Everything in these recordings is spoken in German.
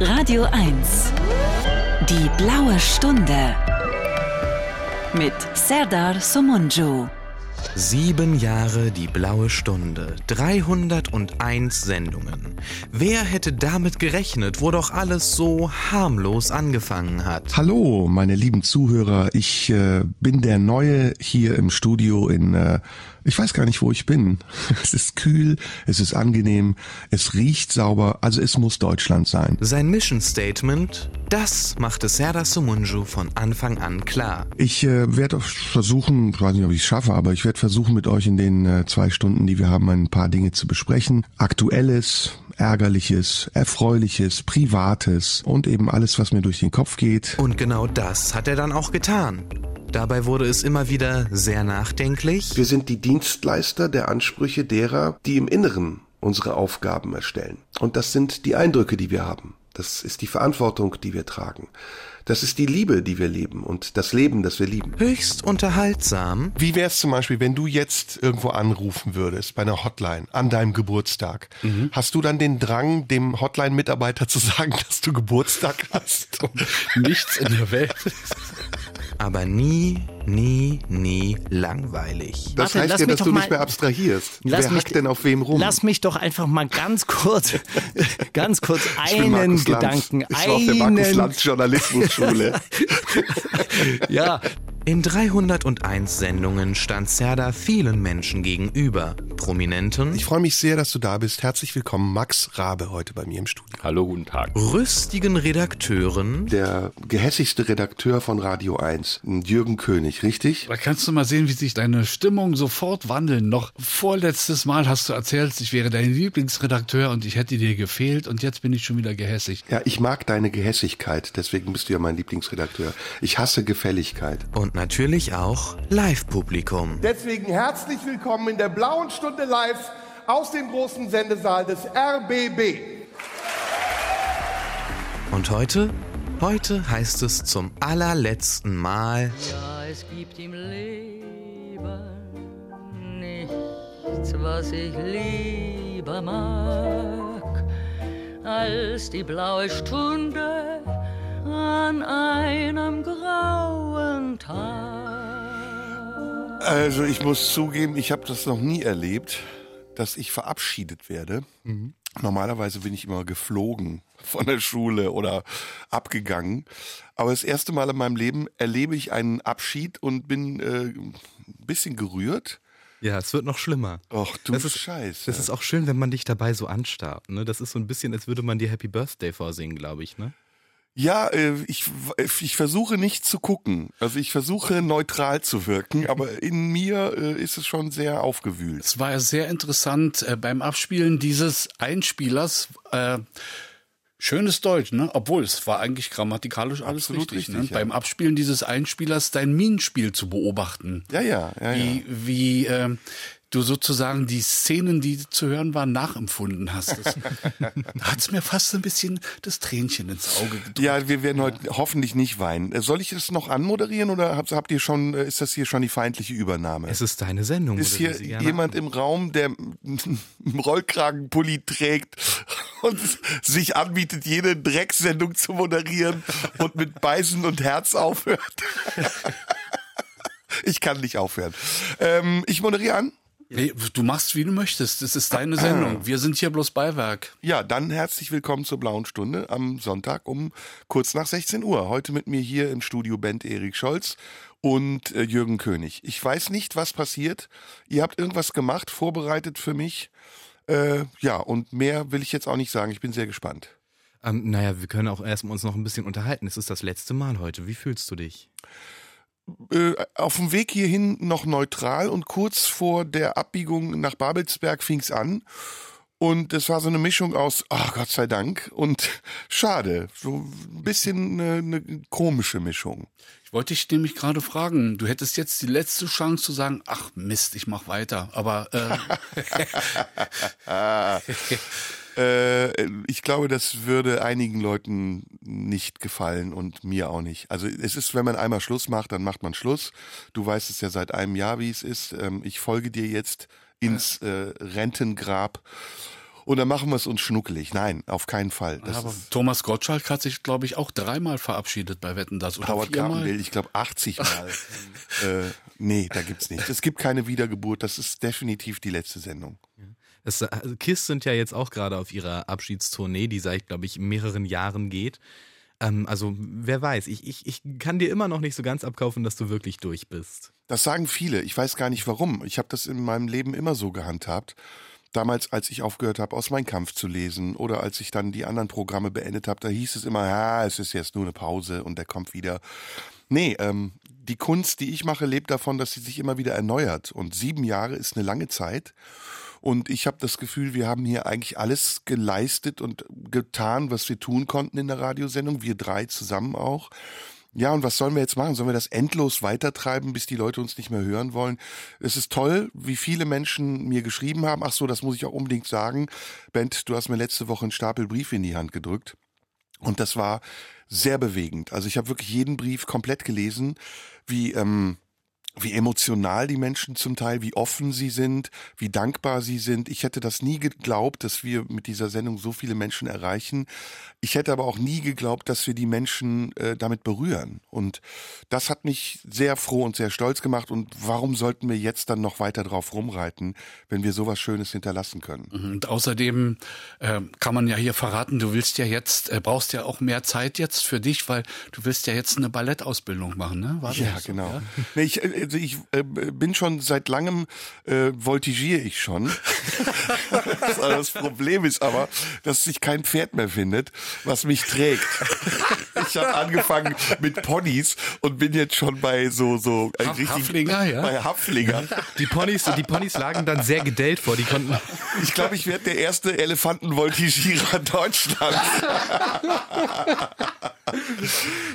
Radio 1. Die blaue Stunde. Mit Serdar Somunju. Sieben Jahre die blaue Stunde, 301 Sendungen. Wer hätte damit gerechnet, wo doch alles so harmlos angefangen hat? Hallo, meine lieben Zuhörer. Ich äh, bin der Neue hier im Studio in äh, ich weiß gar nicht, wo ich bin. Es ist kühl, es ist angenehm, es riecht sauber, also es muss Deutschland sein. Sein Mission Statement, das machte Serdar Sumunju von Anfang an klar. Ich äh, werde versuchen, ich weiß nicht, ob ich es schaffe, aber ich werde versuchen, mit euch in den äh, zwei Stunden, die wir haben, ein paar Dinge zu besprechen. Aktuelles, Ärgerliches, Erfreuliches, Privates und eben alles, was mir durch den Kopf geht. Und genau das hat er dann auch getan. Dabei wurde es immer wieder sehr nachdenklich. Wir sind die Dienstleister der Ansprüche derer, die im Inneren unsere Aufgaben erstellen. Und das sind die Eindrücke, die wir haben. Das ist die Verantwortung, die wir tragen. Das ist die Liebe, die wir leben und das Leben, das wir lieben. Höchst unterhaltsam. Wie wäre es zum Beispiel, wenn du jetzt irgendwo anrufen würdest bei einer Hotline an deinem Geburtstag? Mhm. Hast du dann den Drang, dem Hotline-Mitarbeiter zu sagen, dass du Geburtstag hast? Nichts in der Welt aber nie, nie, nie langweilig. Das Warte, heißt ja, dass du nicht mehr abstrahierst. Wer mich, hackt denn auf wem rum? Lass mich doch einfach mal ganz kurz, ganz kurz einen Gedanken. Ich einen... war auf der Markus Lanz Journalismusschule. ja, in 301 Sendungen stand Serdar vielen Menschen gegenüber. Prominenten. Ich freue mich sehr, dass du da bist. Herzlich willkommen, Max Rabe, heute bei mir im Studio. Hallo, guten Tag. Rüstigen Redakteuren. Der gehässigste Redakteur von Radio 1, Jürgen König, richtig? Da kannst du mal sehen, wie sich deine Stimmung sofort wandeln. Noch vorletztes Mal hast du erzählt, ich wäre dein Lieblingsredakteur und ich hätte dir gefehlt und jetzt bin ich schon wieder gehässig. Ja, ich mag deine Gehässigkeit, deswegen bist du ja mein Lieblingsredakteur. Ich hasse Gefälligkeit. Und natürlich auch Live-Publikum. Deswegen herzlich willkommen in der blauen Stunde live aus dem großen Sendesaal des RBB. Und heute? Heute heißt es zum allerletzten Mal. Ja, es gibt im Leben nichts, was ich lieber mag, als die blaue Stunde an einem grauen Tag. Also ich muss zugeben, ich habe das noch nie erlebt, dass ich verabschiedet werde. Mhm. Normalerweise bin ich immer geflogen von der Schule oder abgegangen. Aber das erste Mal in meinem Leben erlebe ich einen Abschied und bin äh, ein bisschen gerührt. Ja, es wird noch schlimmer. Ach du das ist, Scheiße. Das ist auch schön, wenn man dich dabei so anstarrt. Ne? Das ist so ein bisschen, als würde man dir Happy Birthday vorsingen, glaube ich. Ne? Ja, äh, ich, ich versuche nicht zu gucken. Also ich versuche neutral zu wirken, aber in mir äh, ist es schon sehr aufgewühlt. Es war ja sehr interessant äh, beim Abspielen dieses Einspielers. Äh, Schönes Deutsch, ne? Obwohl es war eigentlich grammatikalisch alles Absolut richtig. richtig ne? ja. Beim Abspielen dieses Einspielers dein Minenspiel zu beobachten. Ja, ja, ja. Wie, ja. wie äh, du sozusagen die Szenen, die zu hören waren, nachempfunden hast. Hat es mir fast ein bisschen das Tränchen ins Auge gedrückt. Ja, wir werden heute hoffentlich nicht weinen. Äh, soll ich das noch anmoderieren oder habt, habt ihr schon, äh, ist das hier schon die feindliche Übernahme? Es ist deine Sendung. Ist hier jemand im Raum, der einen Rollkragenpulli trägt und sich anbietet, jede Drecksendung zu moderieren und mit Beißen und Herz aufhört? ich kann nicht aufhören. Ähm, ich moderiere an. Nee, du machst, wie du möchtest. Das ist deine Sendung. Wir sind hier bloß Beiwerk. Ja, dann herzlich willkommen zur Blauen Stunde am Sonntag um kurz nach 16 Uhr. Heute mit mir hier im Studio Bent Erik Scholz und äh, Jürgen König. Ich weiß nicht, was passiert. Ihr habt irgendwas gemacht, vorbereitet für mich. Äh, ja, und mehr will ich jetzt auch nicht sagen. Ich bin sehr gespannt. Ähm, naja, wir können auch erstmal uns noch ein bisschen unterhalten. Es ist das letzte Mal heute. Wie fühlst du dich? Äh, auf dem Weg hierhin noch neutral und kurz vor der Abbiegung nach Babelsberg fing's an. Und es war so eine Mischung aus, ach oh Gott sei Dank und schade. So ein bisschen eine, eine komische Mischung. Ich wollte dich nämlich gerade fragen, du hättest jetzt die letzte Chance zu sagen, ach Mist, ich mach weiter. Aber äh, Äh, ich glaube, das würde einigen Leuten nicht gefallen und mir auch nicht. Also es ist, wenn man einmal Schluss macht, dann macht man Schluss. Du weißt es ja seit einem Jahr, wie es ist. Ähm, ich folge dir jetzt ins äh, Rentengrab. und dann machen wir es uns schnuckelig. Nein, auf keinen Fall. Das Aber Thomas Gottschalk hat sich, glaube ich, auch dreimal verabschiedet bei Wetten das oder Howard Carpendale, ich glaube 80 Mal. äh, nee, da gibt's nicht. Es gibt keine Wiedergeburt. Das ist definitiv die letzte Sendung. Es, also Kiss sind ja jetzt auch gerade auf ihrer Abschiedstournee, die seit, glaube ich, mehreren Jahren geht. Ähm, also wer weiß, ich, ich, ich kann dir immer noch nicht so ganz abkaufen, dass du wirklich durch bist. Das sagen viele. Ich weiß gar nicht warum. Ich habe das in meinem Leben immer so gehandhabt. Damals, als ich aufgehört habe, aus Mein Kampf zu lesen oder als ich dann die anderen Programme beendet habe, da hieß es immer, ja, es ist jetzt nur eine Pause und der kommt wieder. Nee, ähm, die Kunst, die ich mache, lebt davon, dass sie sich immer wieder erneuert. Und sieben Jahre ist eine lange Zeit. Und ich habe das Gefühl, wir haben hier eigentlich alles geleistet und getan, was wir tun konnten in der Radiosendung. Wir drei zusammen auch. Ja, und was sollen wir jetzt machen? Sollen wir das endlos weitertreiben, bis die Leute uns nicht mehr hören wollen? Es ist toll, wie viele Menschen mir geschrieben haben. Ach so, das muss ich auch unbedingt sagen. Bent, du hast mir letzte Woche einen Stapel Briefe in die Hand gedrückt. Und das war sehr bewegend. Also ich habe wirklich jeden Brief komplett gelesen, wie ähm, wie emotional die Menschen zum Teil, wie offen sie sind, wie dankbar sie sind. Ich hätte das nie geglaubt, dass wir mit dieser Sendung so viele Menschen erreichen. Ich hätte aber auch nie geglaubt, dass wir die Menschen äh, damit berühren. Und das hat mich sehr froh und sehr stolz gemacht. Und warum sollten wir jetzt dann noch weiter drauf rumreiten, wenn wir sowas Schönes hinterlassen können? Mhm. Und außerdem äh, kann man ja hier verraten, du willst ja jetzt, äh, brauchst ja auch mehr Zeit jetzt für dich, weil du willst ja jetzt eine Ballettausbildung machen, ne? War ja, so, genau. Ja? Nee, ich, äh, also ich äh, bin schon seit langem äh, voltigiere ich schon. das Problem ist aber, dass sich kein Pferd mehr findet, was mich trägt. ich habe angefangen mit Ponys und bin jetzt schon bei so so äh, richtig, Haflinger, ja. Bei Haflinger. Die Ponys, die Ponys lagen dann sehr gedellt vor. Die konnten. Ich glaube, ich werde der erste Elefantenvoltigierer Deutschlands.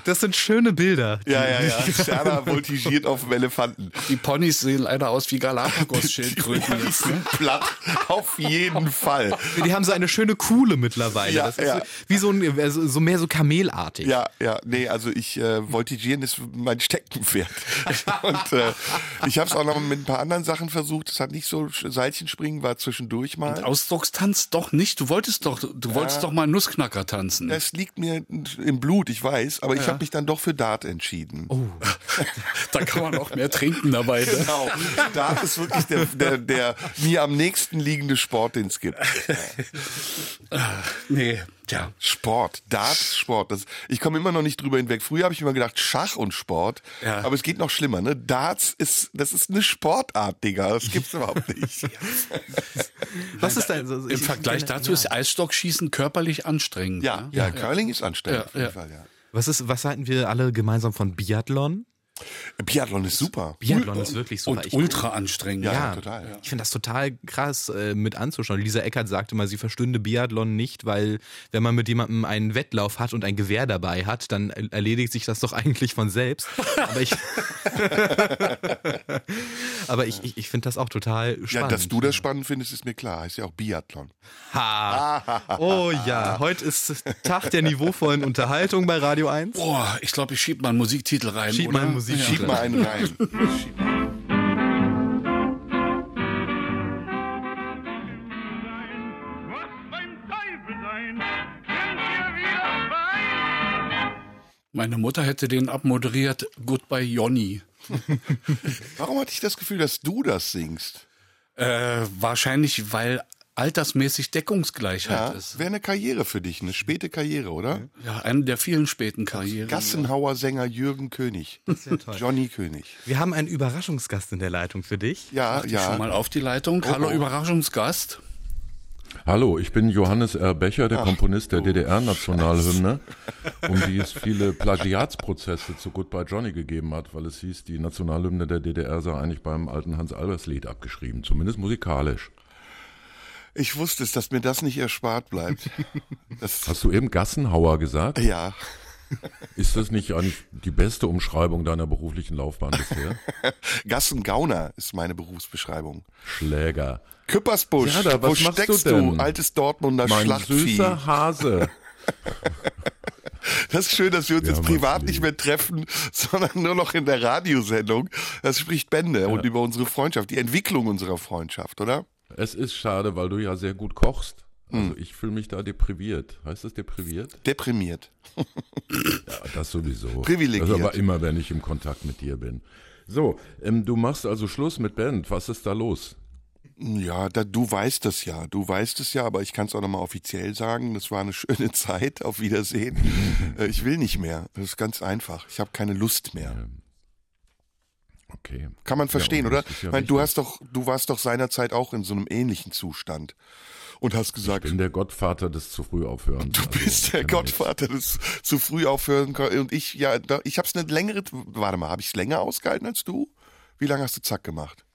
Das sind schöne Bilder. Ja, ja, ja. Serna voltigiert auf dem Elefanten. Die Ponys sehen leider aus wie Galapagos-Schildkröten jetzt. Ne? Platt, auf jeden Fall. Die haben so eine schöne Kuhle mittlerweile. Ja, das ist ja. wie so, ein, so mehr so kamelartig. Ja, ja, nee, also ich äh, voltigieren ist mein Steckenpferd. Und äh, ich habe es auch noch mit ein paar anderen Sachen versucht. Es hat nicht so Seilchenspringen war zwischendurch mal. Und Ausdruckstanz doch nicht. Du wolltest doch, du ja. wolltest doch mal Nussknacker tanzen. Das liegt mir im Blut gut, ich weiß, aber ja. ich habe mich dann doch für Dart entschieden. Oh, da kann man auch mehr trinken dabei. Ne? Genau, Dart ist wirklich der, der, der mir am nächsten liegende Sport, den es gibt. nee, ja. Sport, Dart, Sport. Das, ich komme immer noch nicht drüber hinweg. Früher habe ich immer gedacht, Schach und Sport. Ja. Aber es geht noch schlimmer, ne? Darts ist, das ist eine Sportart, Digga. Das gibt's überhaupt nicht. Was ist denn? Also, Im Vergleich dazu ja. ist Eisstockschießen körperlich anstrengend. Ja, ne? ja, ja, Curling ist anstrengend. auf jeden Fall, ja. Was ist, was halten wir alle gemeinsam von Biathlon? Biathlon ist super. Biathlon ist wirklich super. Und ultra anstrengend. Ja, ja total. Ja. Ich finde das total krass äh, mit anzuschauen. Lisa Eckert sagte mal, sie verstünde Biathlon nicht, weil wenn man mit jemandem einen Wettlauf hat und ein Gewehr dabei hat, dann erledigt sich das doch eigentlich von selbst. Aber ich, aber ich, ich, ich finde das auch total spannend. Ja, dass du das spannend findest, ist mir klar. Heißt ja auch Biathlon. Ha. Oh ja, heute ist Tag der niveauvollen Unterhaltung bei Radio 1. Boah, ich glaube, ich schieb mal einen Musiktitel rein. Schieb mal einen Musik ja. Schieb mal einen rein. Meine Mutter hätte den abmoderiert Goodbye Johnny. Warum hatte ich das Gefühl, dass du das singst? Äh, wahrscheinlich, weil altersmäßig Deckungsgleichheit ja, ist. Wäre eine Karriere für dich, eine späte Karriere, oder? Ja, eine der vielen späten Karrieren. Gassenhauer Sänger Jürgen König. Johnny König. Wir haben einen Überraschungsgast in der Leitung für dich. Ja, ja. Schon mal auf die Leitung. Oh, Hallo oh. Überraschungsgast. Hallo, ich bin Johannes R. Becher, der Ach, Komponist der DDR-Nationalhymne, um die es viele Plagiatsprozesse zu Goodbye Johnny gegeben hat, weil es hieß, die Nationalhymne der DDR sei eigentlich beim alten Hans-Albers-Lied abgeschrieben, zumindest musikalisch. Ich wusste es, dass mir das nicht erspart bleibt. Das Hast du eben Gassenhauer gesagt? Ja. Ist das nicht eigentlich die beste Umschreibung deiner beruflichen Laufbahn bisher? Gassengauner ist meine Berufsbeschreibung. Schläger. Küppersbusch, ja, da, was wo steckst du, denn? du, altes Dortmunder mein Schlachtvieh? süßer Hase. Das ist schön, dass wir uns wir jetzt privat nicht mehr treffen, sondern nur noch in der Radiosendung. Das spricht Bände ja. und über unsere Freundschaft, die Entwicklung unserer Freundschaft, oder? Es ist schade, weil du ja sehr gut kochst. Also ich fühle mich da depriviert. Heißt das depriviert? Deprimiert. Ja, das sowieso. Privilegiert. Das aber immer, wenn ich im Kontakt mit dir bin. So, ähm, du machst also Schluss mit Band. Was ist da los? Ja, da, du weißt es ja. Du weißt es ja, aber ich kann es auch nochmal offiziell sagen. Das war eine schöne Zeit. Auf Wiedersehen. Äh, ich will nicht mehr. Das ist ganz einfach. Ich habe keine Lust mehr. Okay. Kann man verstehen, Ja, oder? ja Ich meine, du hast doch, du warst doch seinerzeit auch in so einem ähnlichen Zustand und hast Ich gesagt, bin der Gottvater des zu früh aufhören. du bist der Gottvater des zu früh aufhören. Und ich, ja, ich habe es eine längere, warte mal, habe ich es länger ausgehalten als du? Wie lange hast du Zack gemacht?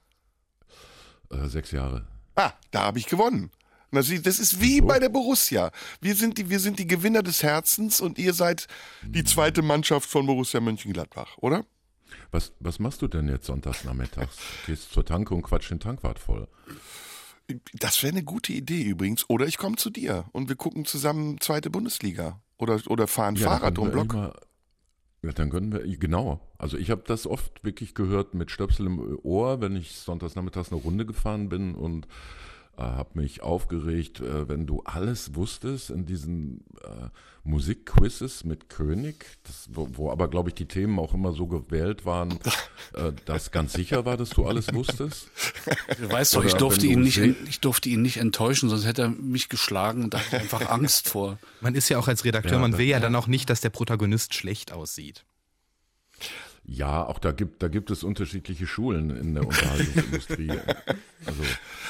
Äh, sechs Jahre. Ah, da habe ich gewonnen. Das ist wie bei der Borussia. Wir sind, die, wir sind die Gewinner des Herzens und ihr seid die zweite Mannschaft von Borussia Mönchengladbach, oder? Was, was machst du denn jetzt sonntags nachmittags? Gehst zur Tanke und quatsch den Tankwart voll. Das wäre eine gute Idee übrigens. Oder ich komme zu dir und wir gucken zusammen zweite Bundesliga. Oder, oder fahren Ja, Fahrrad um Block. immer- Ja, dann können wir, genau. Also ich habe das oft wirklich gehört mit Stöpsel im Ohr, wenn ich sonntags nachmittags eine Runde gefahren bin und äh, habe mich aufgeregt, äh, wenn du alles wusstest in diesen äh, Musikquizzes mit König, das, wo, wo aber, glaube ich, die Themen auch immer so gewählt waren, äh, dass ganz sicher war, dass du alles wusstest. Du weißt doch, ich durfte, du ihn nicht, ich durfte ihn nicht enttäuschen, sonst hätte er mich geschlagen und da hatte ich einfach Angst vor. Man ist ja auch als Redakteur, Ja, man will ja dann auch nicht, dass der Protagonist schlecht aussieht. Ja, auch da gibt, da gibt es unterschiedliche Schulen in der Unterhaltungsindustrie. Also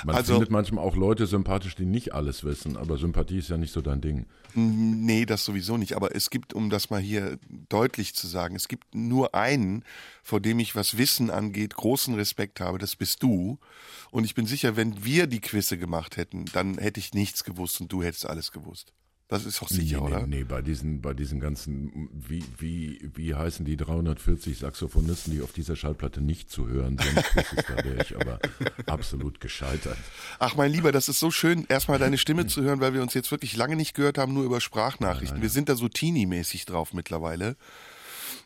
man Also- findet manchmal auch Leute sympathisch, die nicht alles wissen, aber Sympathie ist ja nicht so dein Ding. Nee, das sowieso nicht. Aber es gibt, um das mal hier deutlich zu sagen, es gibt nur einen, vor dem ich, was Wissen angeht, großen Respekt habe. Das bist du. Und ich bin sicher, wenn wir die Quizze gemacht hätten, dann hätte ich nichts gewusst und du hättest alles gewusst. Das ist doch sicher, nee, oder? Nee, bei diesen, bei diesen ganzen, wie, wie, wie heißen die 340 Saxophonisten, die auf dieser Schallplatte nicht zu hören sind, da wäre ich aber absolut gescheitert. Ach, mein Lieber, das ist so schön, erstmal deine Stimme zu hören, weil wir uns jetzt wirklich lange nicht gehört haben, nur über Sprachnachrichten. Wir sind da so teeny-mäßig drauf mittlerweile.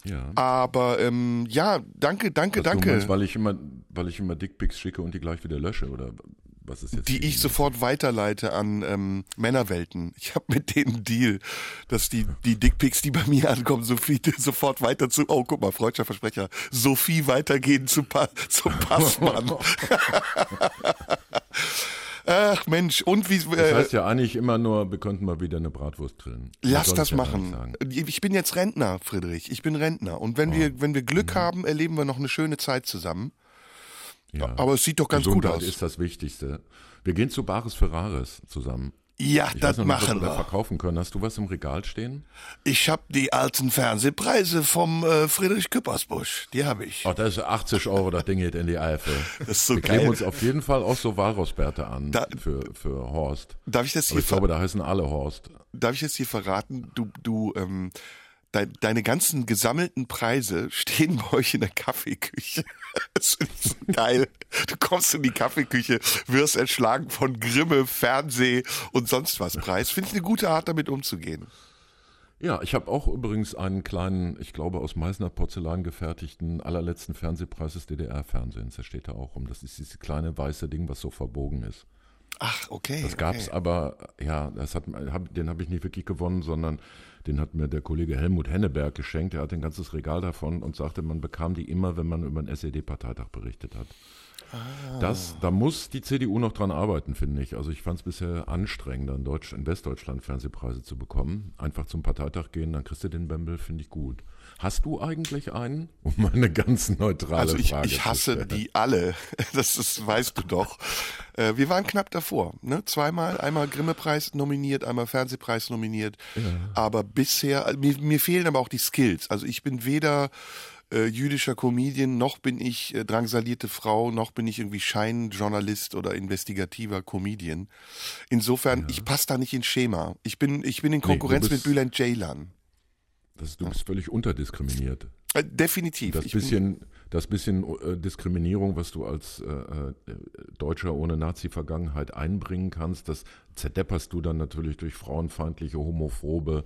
Ja. Aber ähm, ja, danke, danke, Was du danke. meinst, weil ich immer, weil ich immer Dickpics schicke und die gleich wieder lösche, oder was ist jetzt? die ich sofort weiterleite an ähm, Männerwelten. Ich habe mit denen Deal, dass die, die Dickpics, die bei mir ankommen, Sophie sofort weiter zu, oh guck mal, freudscher Versprecher, Sophie weitergehen zu pa zum Passmann. Ach Mensch, und wie, Das äh, heißt ja eigentlich immer nur, wir könnten mal wieder eine Bratwurst grillen. Lass das ja machen. Ich bin jetzt Rentner, Friedrich. Ich bin Rentner. Und wenn wir, wenn wir Glück haben, erleben wir noch eine schöne Zeit zusammen. Ja. Aber es sieht doch ganz Gesundheit gut aus. ist das Wichtigste. Wir gehen zu Bares Ferraris zusammen. Ja, Ich das noch machen wir da wir. verkaufen können. Hast du was im Regal stehen? Ich habe die alten Fernsehpreise vom äh, Friedrich Küppersbusch. Die habe ich. Oh, das ist 80 Euro, das Ding geht in die Eifel. Das ist so wir geil. kleben uns auf jeden Fall auch so Walrossbärte an Da- für, für Horst. Darf ich das Aber hier ich glaube, da heißen alle Horst. darf ich jetzt hier verraten, du, du, ähm, deine ganzen gesammelten Preise stehen bei euch in der Kaffeeküche. Das finde ich so geil. Du kommst in die Kaffeeküche, wirst erschlagen von Grimme, Fernseh und sonst was Preis. Finde ich eine gute Art, damit umzugehen. Ja, ich habe auch übrigens einen kleinen, ich glaube aus Meißner Porzellan gefertigten allerletzten Fernsehpreis des DDR-Fernsehens. Der steht da auch rum. Das ist dieses kleine weiße Ding, was so verbogen ist. Ach, okay. Das gab's okay. aber, ja, das hat, hab, den habe ich nicht wirklich gewonnen, sondern den hat mir der Kollege Helmut Henneberg geschenkt. Er hat ein ganzes Regal davon und sagte, man bekam die immer, wenn man über den SED-Parteitag berichtet hat. Das, da muss die CDU noch dran arbeiten, finde ich. Also ich fand es bisher anstrengender, in, Deutsch, in Westdeutschland Fernsehpreise zu bekommen. Einfach zum Parteitag gehen, dann kriegst du den Bembel, finde ich gut. Hast du eigentlich einen? Um eine ganz neutrale Also ich, Frage ich hasse die alle. Das ist, weißt du doch. Äh, wir waren knapp davor. Ne? Zweimal, einmal Grimme-Preis nominiert, einmal Fernsehpreis nominiert. Aber bisher, mir, mir fehlen aber auch die Skills. Also ich bin weder äh, jüdischer Comedian, noch bin ich äh, drangsalierte Frau, noch bin ich irgendwie Scheinjournalist oder investigativer Comedian. Insofern, ich passe da nicht ins Schema. Ich bin, ich bin in Konkurrenz bist- mit Bülent Ceylan. Das, du bist völlig unterdiskriminiert. Äh, definitiv. Das Ich bisschen, das bisschen äh, Diskriminierung, was du als äh, Deutscher ohne Nazi-Vergangenheit einbringen kannst, das zerdepperst du dann natürlich durch frauenfeindliche, homophobe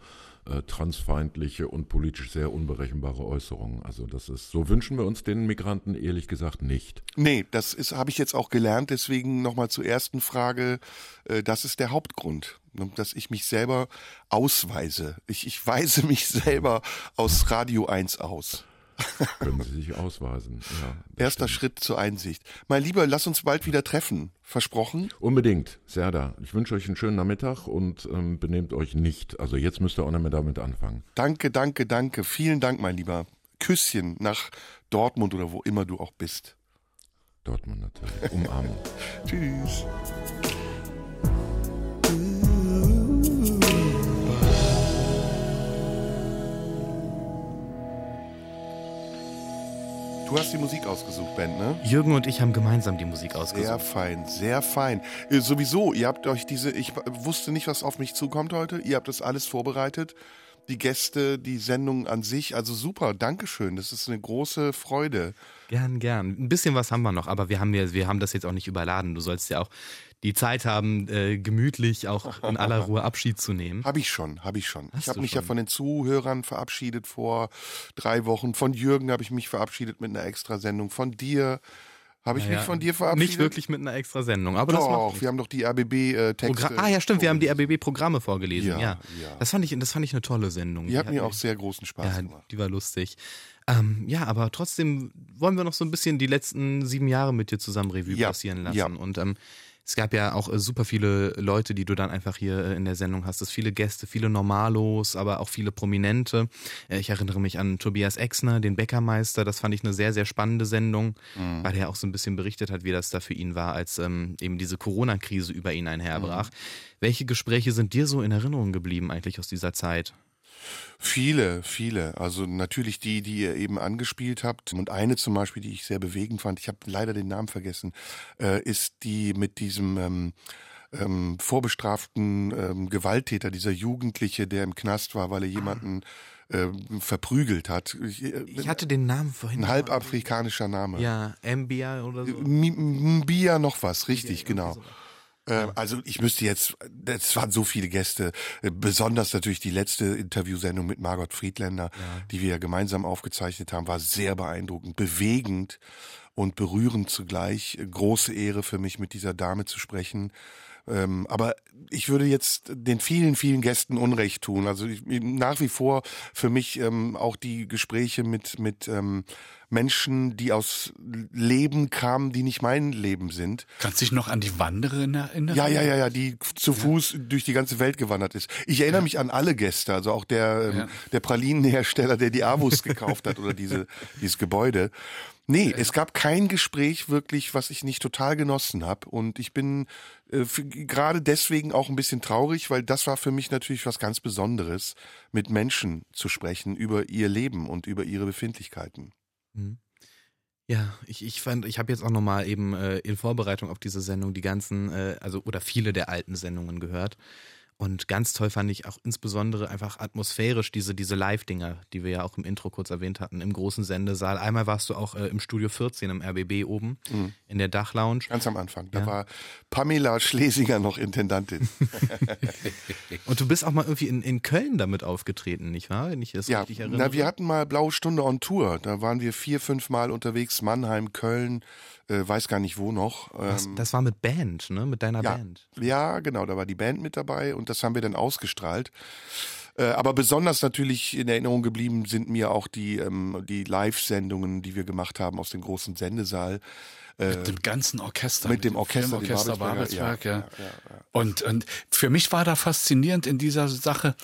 äh, transfeindliche und politisch sehr unberechenbare Äußerungen. Also das ist, so wünschen wir uns den Migranten ehrlich gesagt nicht. Nee, das ist, habe ich jetzt auch gelernt, deswegen nochmal zur ersten Frage, äh, das ist der Hauptgrund, ne, dass ich mich selber ausweise. Ich, ich weise mich selber aus Radio 1 aus. Können Sie sich ausweisen. Ja, Erster stimmt. Schritt zur Einsicht. Mein Lieber, lass uns bald wieder treffen. Versprochen? Unbedingt, Serda. Ich wünsche euch einen schönen Nachmittag und ähm, benehmt euch nicht. Also jetzt müsst ihr auch nicht mehr damit anfangen. Danke, danke, danke. Vielen Dank, mein Lieber. Küsschen nach Dortmund oder wo immer du auch bist. Dortmund natürlich. Umarmung. Tschüss. Du hast die Musik ausgesucht, Ben, ne? Jürgen und ich haben gemeinsam die Musik Sehr ausgesucht. fein, sehr fein. Äh, sowieso, ihr habt euch diese, ich wusste nicht, was auf mich zukommt heute. Ihr habt das alles vorbereitet. Die Gäste, die Sendung an sich, also super, Dankeschön. Das ist eine große Freude. Gern, gern. Ein bisschen was haben wir noch, aber wir haben, ja, wir haben das jetzt auch nicht überladen. Du sollst ja auch die Zeit haben, äh, gemütlich auch in aller Ruhe Abschied zu nehmen. Habe ich schon, habe ich schon. Hast ich habe mich ja schon? von den Zuhörern verabschiedet vor drei Wochen. Von Jürgen habe ich mich verabschiedet mit einer Extrasendung. Von dir habe ich Naja, mich von dir verabschiedet. Nicht wirklich mit einer extra Sendung, aber das macht Doch, nichts. wir haben doch die RBB-Texte. Progra ah ja, stimmt, wir haben die RBB-Programme vorgelesen. Ja, Ja, ja. Das fand ich, das fand ich eine tolle Sendung. Die hat mir auch sehr großen Spaß ja, gemacht. die war lustig. Ähm, ja, aber trotzdem wollen wir noch so ein bisschen die letzten sieben Jahre mit dir zusammen Revue Ja, passieren lassen. ja. Und ähm, es gab ja auch äh, super viele Leute, die du dann einfach hier äh, in der Sendung hast. Es viele Gäste, viele Normalos, aber auch viele Prominente. Äh, ich erinnere mich an Tobias Exner, den Bäckermeister. Das fand ich eine sehr, sehr spannende Sendung, Mhm. weil er auch so ein bisschen berichtet hat, wie das da für ihn war, als ähm, eben diese Corona-Krise über ihn einherbrach. Mhm. Welche Gespräche sind dir so in Erinnerung geblieben eigentlich aus dieser Zeit? Viele, viele. Also natürlich die, die ihr eben angespielt habt. Und eine zum Beispiel, die ich sehr bewegend fand, ich habe leider den Namen vergessen, äh, ist die mit diesem ähm, ähm, vorbestraften ähm, Gewalttäter, dieser Jugendliche, der im Knast war, weil er jemanden ähm, verprügelt hat. Ich, äh, Ich hatte den Namen vorhin. ein halbafrikanischer Name. Ja, Mbia oder so. M- Mbia noch was, richtig, genau. Ähm, Also ich müsste jetzt, es waren so viele Gäste, äh, besonders natürlich die letzte Interviewsendung mit Margot Friedländer, die wir gemeinsam aufgezeichnet haben, war sehr beeindruckend, bewegend und berührend zugleich. Große Ehre für mich, mit dieser Dame zu sprechen. Ähm, aber ich würde jetzt den vielen, vielen Gästen Unrecht tun. Also ich, nach wie vor für mich ähm, auch die Gespräche mit, mit ähm, Menschen, die aus Leben kamen, die nicht mein Leben sind. Kannst dich noch an die Wanderin erinnern? Ja, ja, ja, ja, die zu Fuß durch die ganze Welt gewandert ist. Ich erinnere mich an alle Gäste, also auch der, ähm, Ja. der Pralinenhersteller, der die Avus gekauft hat oder diese, dieses Gebäude. Nee, es gab kein Gespräch wirklich, was ich nicht total genossen habe. Und ich bin äh, gerade deswegen auch ein bisschen traurig, weil das war für mich natürlich was ganz Besonderes, mit Menschen zu sprechen über ihr Leben und über ihre Befindlichkeiten. Ja, ich, ich fand, ich habe jetzt auch nochmal eben äh, in Vorbereitung auf diese Sendung die ganzen, äh, also oder viele der alten Sendungen gehört. Und ganz toll fand ich auch insbesondere einfach atmosphärisch diese, diese Live-Dinger, die wir ja auch im Intro kurz erwähnt hatten, im großen Sendesaal. Einmal warst du auch äh, im Studio 14 im RBB oben, in der Dachlounge. Ganz am Anfang. Da Ja. war Pamela Schlesinger noch Intendantin. Und du bist auch mal irgendwie in, in Köln damit aufgetreten, nicht wahr? Wenn ich das Ja, richtig erinnere. na, wir hatten mal Blaue Stunde on Tour. Da waren wir vier, fünf Mal unterwegs. Mannheim, Köln, äh, weiß gar nicht wo noch. das, Ähm, das war mit Band, ne? Mit deiner ja, Band. ja, genau. Da war die Band mit dabei und das haben wir dann ausgestrahlt. Äh, aber besonders natürlich in Erinnerung geblieben sind mir auch die, ähm, die Live-Sendungen, die wir gemacht haben aus dem großen Sendesaal. Mit dem ganzen Orchester. mit dem Orchester, dem Babelsberger, Babelsberg, ja. ja, ja, Und, und für mich war da faszinierend in dieser Sache,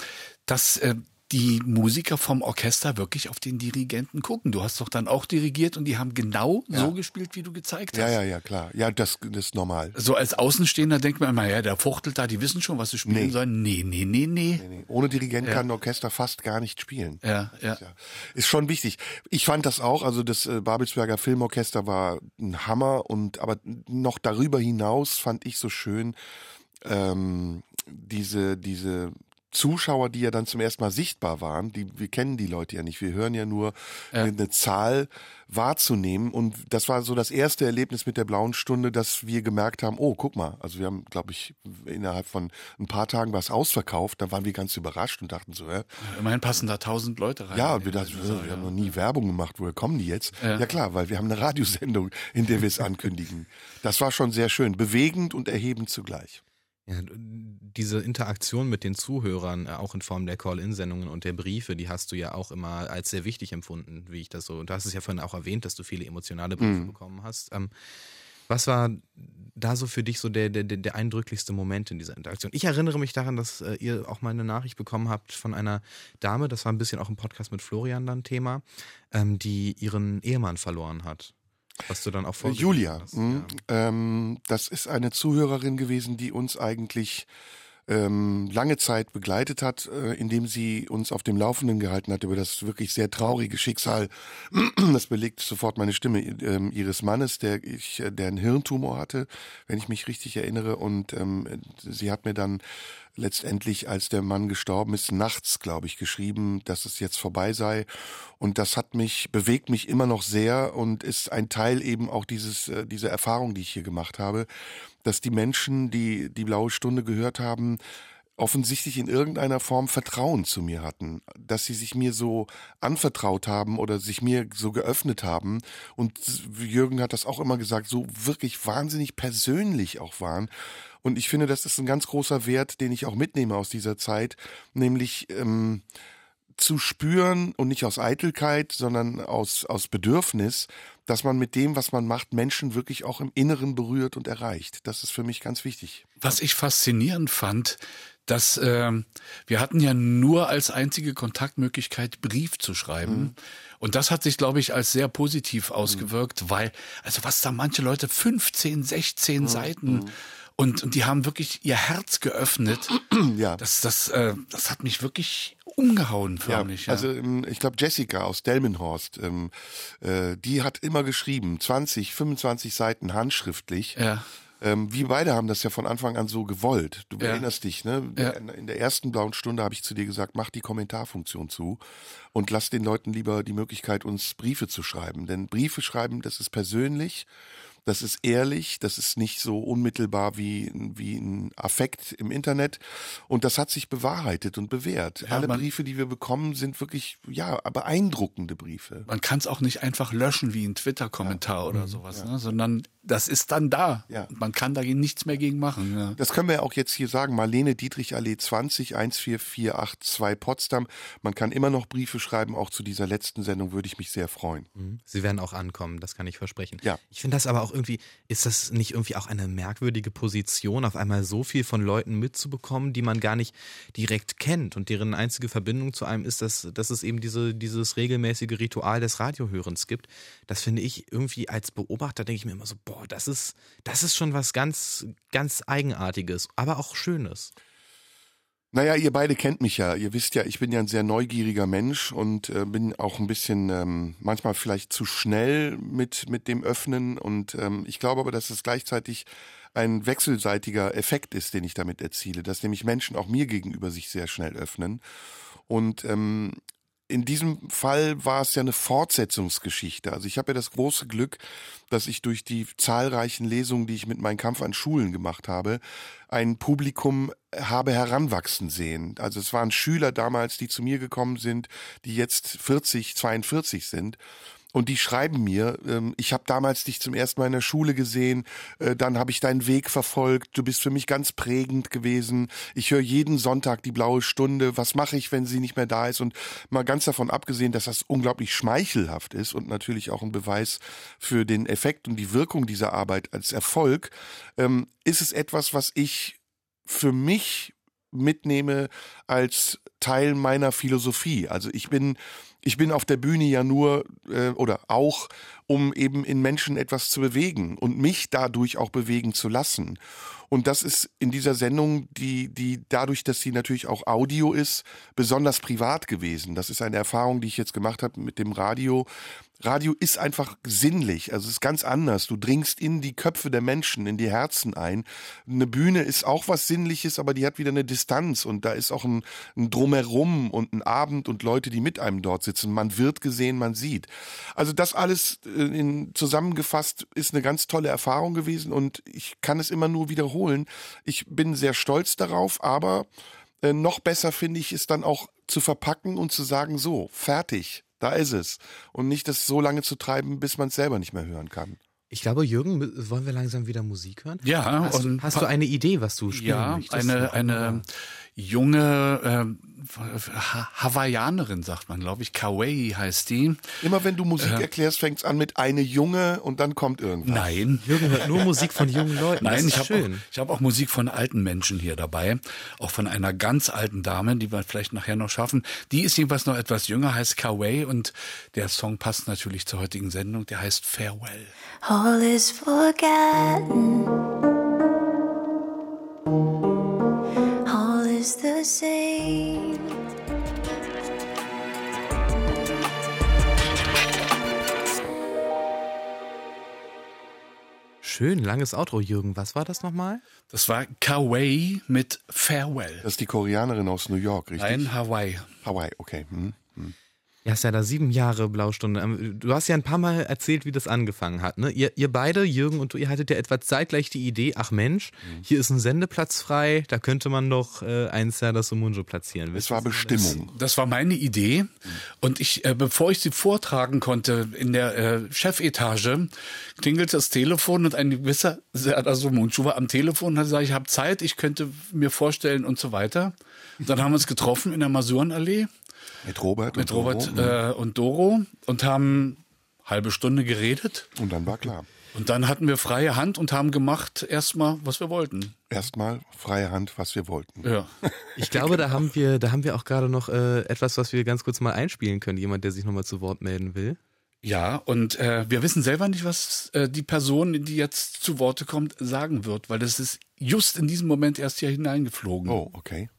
dass äh, die Musiker vom Orchester wirklich auf den Dirigenten gucken. Du hast doch dann auch dirigiert und die haben genau so gespielt, wie du gezeigt hast. Ja, ja, ja, klar. Ja, das, das ist normal. So als Außenstehender denkt man immer, ja, der fuchtelt da, die wissen schon, was sie spielen Nee. sollen. Nee, nee, nee, nee. Nee, Ohne Dirigent Ja. kann ein Orchester fast gar nicht spielen. Ja, ja. Ja, ist schon wichtig. Ich fand das auch, also das äh, Babelsberger Filmorchester war ein Hammer und aber noch darüber hinaus fand ich so schön ähm, diese diese Zuschauer, die ja dann zum ersten Mal sichtbar waren, die, wir kennen die Leute ja nicht, wir hören ja nur Ja. eine Zahl wahrzunehmen. Und das war so das erste Erlebnis mit der blauen Stunde, dass wir gemerkt haben, oh, guck mal, also wir haben, glaube ich, innerhalb von ein paar Tagen was ausverkauft, da waren wir ganz überrascht und dachten so, ja, Immerhin passen da tausend Leute rein. ja, wir, dachten, wir haben noch nie Werbung gemacht, woher kommen die jetzt? Ja. Ja. klar, weil wir haben eine Radiosendung, in der wir es ankündigen. Das war schon sehr schön, bewegend und erhebend zugleich. Ja, diese Interaktion mit den Zuhörern, äh, auch in Form der Call-In-Sendungen und der Briefe, die hast du ja auch immer als sehr wichtig empfunden, wie ich das so. Und du hast es ja vorhin auch erwähnt, dass du viele emotionale Briefe bekommen hast. Ähm, was war da so für dich so der, der, der der eindrücklichste Moment in dieser Interaktion? Ich erinnere mich daran, dass äh, ihr auch mal eine Nachricht bekommen habt von einer Dame, das war ein bisschen auch im Podcast mit Florian dann Thema, ähm, die ihren Ehemann verloren hat. Was du dann auch vor Julia, mh, ähm, das ist eine Zuhörerin gewesen, die uns eigentlich ähm, lange Zeit begleitet hat, äh, indem sie uns auf dem Laufenden gehalten hat über das wirklich sehr traurige Schicksal. Das belegt sofort meine Stimme ähm, ihres Mannes, der ich, äh, der einen Hirntumor hatte, wenn ich mich richtig erinnere. Und ähm, sie hat mir dann letztendlich, als der Mann gestorben ist, nachts, glaube ich, geschrieben, dass es jetzt vorbei sei. Und das hat mich, bewegt mich immer noch sehr und ist ein Teil eben auch dieses, äh, dieser Erfahrung, die ich hier gemacht habe, dass die Menschen, die die blaue Stunde gehört haben, offensichtlich in irgendeiner Form Vertrauen zu mir hatten, dass sie sich mir so anvertraut haben oder sich mir so geöffnet haben. Und Jürgen hat das auch immer gesagt, so wirklich wahnsinnig persönlich auch waren. Und ich finde, das ist ein ganz großer Wert, den ich auch mitnehme aus dieser Zeit, nämlich ähm, zu spüren und nicht aus Eitelkeit, sondern aus, aus Bedürfnis, dass man mit dem, was man macht, Menschen wirklich auch im Inneren berührt und erreicht. Das ist für mich ganz wichtig. Was ich faszinierend fand, dass ähm, wir hatten ja nur als einzige Kontaktmöglichkeit Brief zu schreiben. Und das hat sich, glaube ich, als sehr positiv ausgewirkt, weil, also was da manche Leute 15, 16 Seiten und, und die haben wirklich ihr Herz geöffnet. Ja. Das, das, äh, das hat mich wirklich umgehauen, förmlich. Ja, Also ähm, ich glaube Jessica aus Delmenhorst, ähm, äh, die hat immer geschrieben, 20, 25 Seiten handschriftlich. Ja. Ähm, wir beide haben das ja von Anfang an so gewollt. Du Ja. erinnerst dich, ne? Ja. In, in der ersten blauen Stunde habe ich zu dir gesagt, mach die Kommentarfunktion zu und lass den Leuten lieber die Möglichkeit, uns Briefe zu schreiben. Denn Briefe schreiben, das ist persönlich. Das ist ehrlich, das ist nicht so unmittelbar wie, wie ein Affekt im Internet. Und das hat sich bewahrheitet und bewährt. Alle man- Briefe, die wir bekommen, sind wirklich, ja, beeindruckende Briefe. Man kann es auch nicht einfach löschen wie ein Twitter-Kommentar oder sowas, ne? sondern das ist dann da. Ja. Und Man kann dagegen nichts mehr gegen machen. Ja. Das können wir ja auch jetzt hier sagen. Marlene Dietrich Allee 20 14482 Potsdam. Man kann immer noch Briefe schreiben. Auch zu dieser letzten Sendung würde ich mich sehr freuen. Sie werden auch ankommen, das kann ich versprechen. Ja. Ich finde das aber auch irgendwie, ist das nicht irgendwie auch eine merkwürdige Position, auf einmal so viel von Leuten mitzubekommen, die man gar nicht direkt kennt und deren einzige Verbindung zu einem ist, dass, dass es eben diese, dieses regelmäßige Ritual des Radiohörens gibt. Das finde ich irgendwie als Beobachter, denke ich mir immer so, boah, das ist, das ist schon was ganz, ganz Eigenartiges, aber auch Schönes. Naja, ihr beide kennt mich ja. Ihr wisst ja, ich bin ja ein sehr neugieriger Mensch und äh, bin auch ein bisschen ähm, manchmal vielleicht zu schnell mit, mit dem Öffnen. Und ähm, ich glaube aber, dass es gleichzeitig ein wechselseitiger Effekt ist, den ich damit erziele, dass nämlich Menschen auch mir gegenüber sich sehr schnell öffnen. Und ähm, in diesem Fall war es ja eine Fortsetzungsgeschichte. Also ich habe ja das große Glück, dass ich durch die zahlreichen Lesungen, die ich mit meinem Kampf an Schulen gemacht habe, ein Publikum habe heranwachsen sehen. Also es waren Schüler damals, die zu mir gekommen sind, die jetzt 40, 42 sind. Und die schreiben mir, ähm, ich habe damals dich zum ersten Mal in der Schule gesehen, äh, dann habe ich deinen Weg verfolgt, du bist für mich ganz prägend gewesen. Ich höre jeden Sonntag die blaue Stunde, was mache ich, wenn sie nicht mehr da ist? Und mal ganz davon abgesehen, dass das unglaublich schmeichelhaft ist und natürlich auch ein Beweis für den Effekt und die Wirkung dieser Arbeit als Erfolg, ähm, ist es etwas, was ich für mich mitnehme als Teil meiner Philosophie. Also ich bin ich bin auf der Bühne ja nur äh, oder auch, um eben in Menschen etwas zu bewegen und mich dadurch auch bewegen zu lassen. Und das ist in dieser Sendung, die, die dadurch, dass sie natürlich auch Audio ist, besonders privat gewesen. Das ist eine Erfahrung, die ich jetzt gemacht habe mit dem Radio, Radio ist einfach sinnlich, also es ist ganz anders. Du dringst in die Köpfe der Menschen, in die Herzen ein. Eine Bühne ist auch was Sinnliches, aber die hat wieder eine Distanz und da ist auch ein, ein Drumherum und ein Abend und Leute, die mit einem dort sitzen. Man wird gesehen, man sieht. Also das alles äh, in, zusammengefasst ist eine ganz tolle Erfahrung gewesen und ich kann es immer nur wiederholen. Ich bin sehr stolz darauf, aber äh, noch besser finde ich es dann auch zu verpacken und zu sagen, so, fertig da ist es. Und nicht das so lange zu treiben, bis man es selber nicht mehr hören kann. Ich glaube, Jürgen, wollen wir langsam wieder Musik hören? Ja. Hast, hast du eine Idee, was du spielen ja, möchtest? eine, eine junge äh, Hawaiianerin, sagt man, glaube ich. Kawaii heißt die. Immer wenn du Musik Äh. erklärst, fängt's an mit eine junge und dann kommt irgendwas. Nein. Jürgen hört nur Musik von jungen Leuten. Nein, das ich habe auch, ich hab auch Musik von alten Menschen hier dabei. Auch von einer ganz alten Dame, die wir vielleicht nachher noch schaffen. Die ist jedenfalls noch etwas jünger, heißt Kawaii und der Song passt natürlich zur heutigen Sendung. Der heißt Farewell. All is forgotten. Is the same. Schön, langes Outro, Jürgen. Was war das nochmal? Das war Kawaii mit Farewell. Das ist die Koreanerin aus New York, richtig? Nein, Hawaii. Hawaii, okay. Hm. Ja, ist ja da sieben Jahre Blaustunde. Ähm, Du hast ja ein paar Mal erzählt, wie das angefangen hat. Ne? Ihr, ihr beide, Jürgen und du, ihr hattet ja etwa zeitgleich die Idee, ach Mensch, hier ist ein Sendeplatz frei, da könnte man doch äh, einen Serdar Sumunjo platzieren. Es war Bestimmung. Das war meine Idee. Und ich, äh, bevor ich sie vortragen konnte, in der äh, Chefetage, klingelt das Telefon und ein gewisser Serdar Sumuncu war am Telefon und hat gesagt, ich habe Zeit, ich könnte mir vorstellen und so weiter. Dann haben wir uns getroffen in der Masurenallee Mit Robert mit und Robert Doro. äh, und Doro und haben halbe Stunde geredet. Und dann war klar. Und dann hatten wir freie Hand und haben gemacht erstmal, was wir wollten. Erstmal freie Hand, was wir wollten. Ja. Ich glaube, da haben wir, da haben wir auch gerade noch äh, etwas, was wir ganz kurz mal einspielen können. Jemand, der sich nochmal zu Wort melden will. Ja, und äh, wir wissen selber nicht, was äh, die Person, die jetzt zu Worte kommt, sagen wird, weil das ist just in diesem Moment erst hier hineingeflogen. Oh, okay.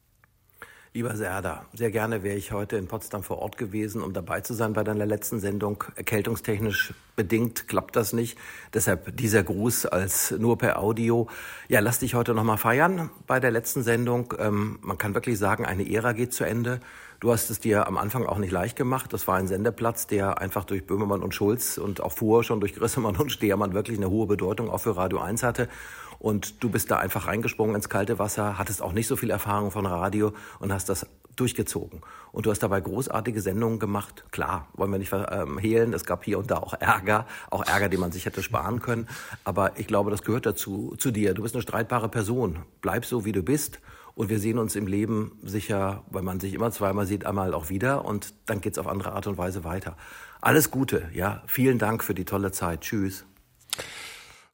Lieber Serda, sehr gerne wäre ich heute in Potsdam vor Ort gewesen, um dabei zu sein bei deiner letzten Sendung. Erkältungstechnisch bedingt klappt das nicht. Deshalb dieser Gruß als nur per Audio. Ja, lass dich heute nochmal feiern bei der letzten Sendung. Ähm, man kann wirklich sagen, eine Ära geht zu Ende. Du hast es dir am Anfang auch nicht leicht gemacht. Das war ein Sendeplatz, der einfach durch Böhmermann und Schulz und auch vorher schon durch Grissemann und Stehermann wirklich eine hohe Bedeutung auch für Radio 1 hatte. Und du bist da einfach reingesprungen ins kalte Wasser, hattest auch nicht so viel Erfahrung von Radio und hast das durchgezogen. Und du hast dabei großartige Sendungen gemacht. Klar, wollen wir nicht ähm, hehlen. Es gab hier und da auch Ärger, auch Ärger, den man sich hätte sparen können. Aber ich glaube, das gehört dazu, zu dir. Du bist eine streitbare Person. Bleib so, wie du bist. Und wir sehen uns im Leben sicher, weil man sich immer zweimal sieht, einmal auch wieder. Und dann geht's auf andere Art und Weise weiter. Alles Gute, ja. Vielen Dank für die tolle Zeit. Tschüss.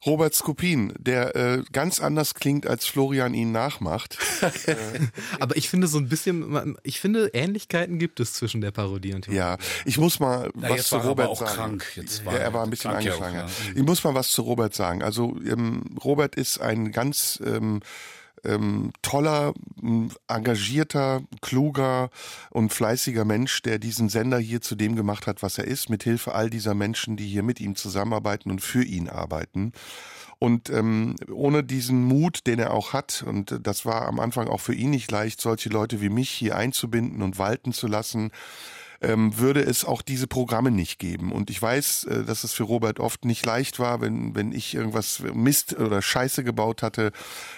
Robert Skopin, der äh, ganz anders klingt, als Florian ihn nachmacht. Aber ich finde so ein bisschen, ich finde Ähnlichkeiten gibt es zwischen der Parodie und dem. Ja, ich muss mal Na, was jetzt zu war er Robert aber auch sagen. krank. Jetzt war ja, er er war ein bisschen angeschlagen. ja. Ich muss mal was zu Robert sagen. Also ähm, Robert ist ein ganz ähm, ähm, toller, engagierter, kluger und fleißiger Mensch, der diesen Sender hier zu dem gemacht hat, was er ist, mit Hilfe all dieser Menschen, die hier mit ihm zusammenarbeiten und für ihn arbeiten. Und ähm, ohne diesen Mut, den er auch hat, und das war am Anfang auch für ihn nicht leicht, solche Leute wie mich hier einzubinden und walten zu lassen, ähm, würde es auch diese Programme nicht geben. Und ich weiß, äh, dass es für Robert oft nicht leicht war, wenn, wenn ich irgendwas Mist oder Scheiße gebaut hatte,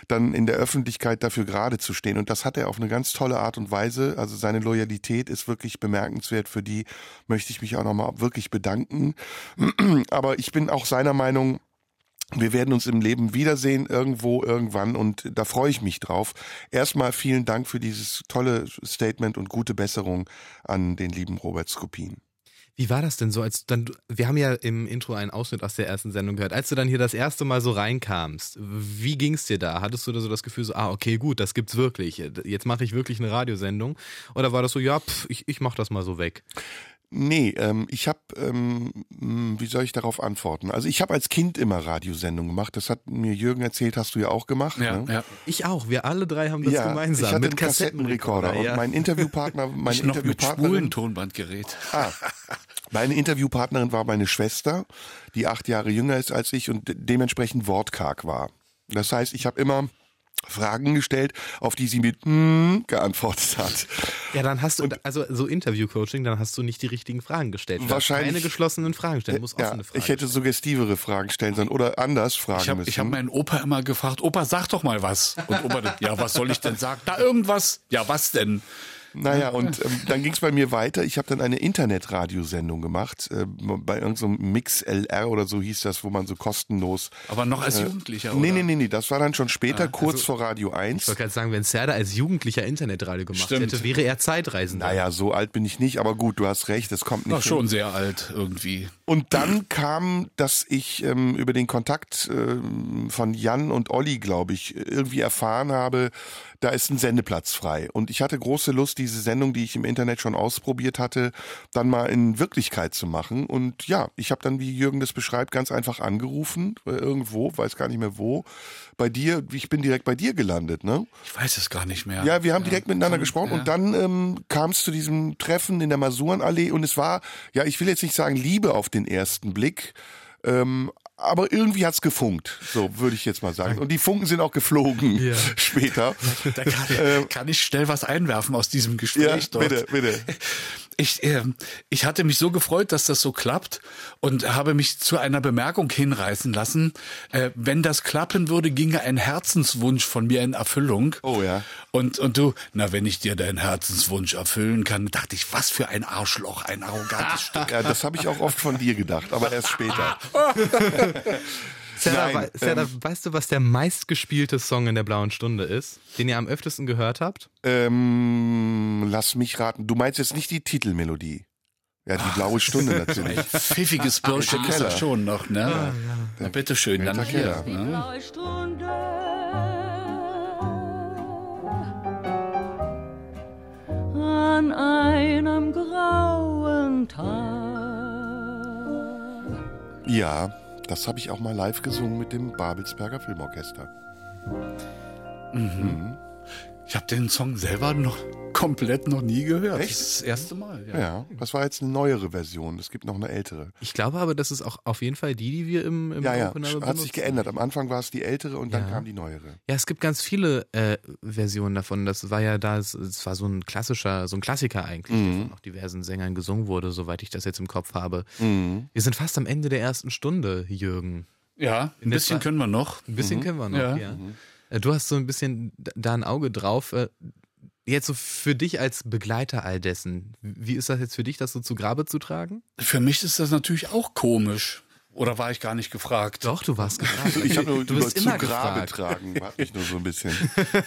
dann in der Öffentlichkeit dafür gerade zu stehen. Und das hat er auf eine ganz tolle Art und Weise. Also seine Loyalität ist wirklich bemerkenswert. Für die möchte ich mich auch nochmal wirklich bedanken. Aber ich bin auch seiner Meinung, wir werden uns im Leben wiedersehen, irgendwo, irgendwann, und da freue ich mich drauf. Erstmal vielen Dank für dieses tolle Statement und gute Besserung an den lieben Robert Skopin. Wie war das denn so, als dann, wir haben ja im Intro einen Ausschnitt aus der ersten Sendung gehört, als du dann hier das erste Mal so reinkamst, wie ging's dir da? Hattest du da so das Gefühl so, ah, okay, gut, das gibt's wirklich, jetzt mache ich wirklich eine Radiosendung? Oder war das so, ja, pff, ich, ich mach das mal so weg? Nee, ähm, ich habe, ähm, mh, wie soll ich darauf antworten? Also ich habe als Kind immer Radiosendungen gemacht. Das hat mir Jürgen erzählt, hast du ja auch gemacht. Ja, ne? ja. Ich auch, wir alle drei haben das ja, gemeinsam. ich hatte mit einen Kassettenrekorder und ja. mein Interviewpartner, mein Ich noch mit Interviewpartnerin, schwulen Tonbandgerät. Ah. Meine Interviewpartnerin war meine Schwester, die acht Jahre jünger ist als ich und de- dementsprechend wortkarg war. Das heißt, ich habe immer Fragen gestellt, auf die sie mit mm geantwortet hat. Ja, dann hast du, also so Interview-Coaching, dann hast du nicht die richtigen Fragen gestellt. Du Wahrscheinlich- keine geschlossenen Fragen stellen, du musst Ja, offene Fragen ich hätte suggestivere Fragen stellen sollen oder anders fragen Ich habe müssen. ich hab meinen Opa immer gefragt, Opa, sag doch mal was. Und Opa, ja, was soll ich denn sagen? Da irgendwas? Ja, was denn? Naja, und ähm, dann ging es bei mir weiter. Ich habe dann eine Internetradiosendung gemacht, äh, bei irgendeinem Mix LR oder so hieß das, wo man so kostenlos. Aber noch als äh, Jugendlicher, Nee, oder? nee, nee, nee, das war dann schon später, kurz also- vor Radio Ich 1. wollte gerade sagen, wenn Serda als Jugendlicher Internetradio gemacht Stimmt. hätte, wäre er Zeitreisender. Naja, so alt bin ich nicht, aber gut, du hast recht, es kommt nicht. Hin. schon sehr alt irgendwie. Und dann kam, dass ich ähm, über den Kontakt ähm, von Jan und Olli, glaube ich, irgendwie erfahren habe, da ist ein Sendeplatz frei. Und ich hatte große Lust, diese Sendung, die ich im Internet schon ausprobiert hatte, dann mal in Wirklichkeit zu machen. Und ja, ich habe dann, wie Jürgen das beschreibt, ganz einfach angerufen, äh, irgendwo, weiß gar nicht mehr wo, bei dir, ich bin direkt bei dir gelandet, ne? Ich weiß es gar nicht mehr. Ja, wir haben direkt miteinander Kann- gesprochen ja. und dann ähm, kam es zu diesem Treffen in der Masurenallee und es war, ja, ich will jetzt nicht sagen Liebe auf den ersten Blick, ähm, aber irgendwie hat's gefunkt, so würde ich jetzt mal sagen. Und die Funken sind auch geflogen Ja. später. Da kann, kann ich schnell was einwerfen aus diesem Ja, Gespräch dort. bitte, bitte. Ich, äh, ich hatte mich so gefreut, dass das so klappt und habe mich zu einer Bemerkung hinreißen lassen. Äh, wenn das klappen würde, ginge ein Herzenswunsch von mir in Erfüllung. Oh ja. Und, und du, na, wenn ich dir deinen Herzenswunsch erfüllen kann, dachte ich, was für ein Arschloch, ein arrogantes Stück. Ja, das habe ich auch oft von dir gedacht, aber erst später. Serda, Nein, Serda, ähm, weißt du, was der meistgespielte Song in der Blauen Stunde ist, den ihr am öftesten gehört habt? Ähm, lass mich raten. Du meinst jetzt nicht die Titelmelodie? Ja, die blaue Stunde natürlich. Pfiffiges Bürschchen ist das schon noch, ne? Na, bitteschön, dann hier. Ne? blaue Stunde. An einem grauen Tag. Ja, das habe ich auch mal live gesungen mit dem Babelsberger Filmorchester. Ich habe den Song selber noch komplett noch nie gehört. Echt? Das ist das erste Mal. Ja. Ja, das war jetzt eine neuere Version. Es gibt noch eine ältere. Ich glaube aber, das ist auch auf jeden Fall die, die wir im, im Ja, ja, Opener hat sich geändert. Am Anfang war es die ältere und dann Ja. kam die neuere. Ja, es gibt ganz viele äh, Versionen davon. Das war ja da, es, es war so ein klassischer, so ein Klassiker eigentlich, Mhm. der von auch diversen Sängern gesungen wurde, soweit ich das jetzt im Kopf habe. Mhm. Wir sind fast am Ende der ersten Stunde, Jürgen. Ja, ein bisschen können wir noch. Ein bisschen können wir noch, Ja. ja. Äh, Du hast so ein bisschen da ein Auge drauf. Äh, Jetzt so für dich als Begleiter all dessen, wie ist das jetzt für dich, das so zu Grabe zu tragen? Für mich ist das natürlich auch komisch. Oder war ich gar nicht gefragt? Doch, du warst gefragt. Ich habe nur du bist zu immer Grabe gefragt. tragen. Hat mich nur so ein bisschen.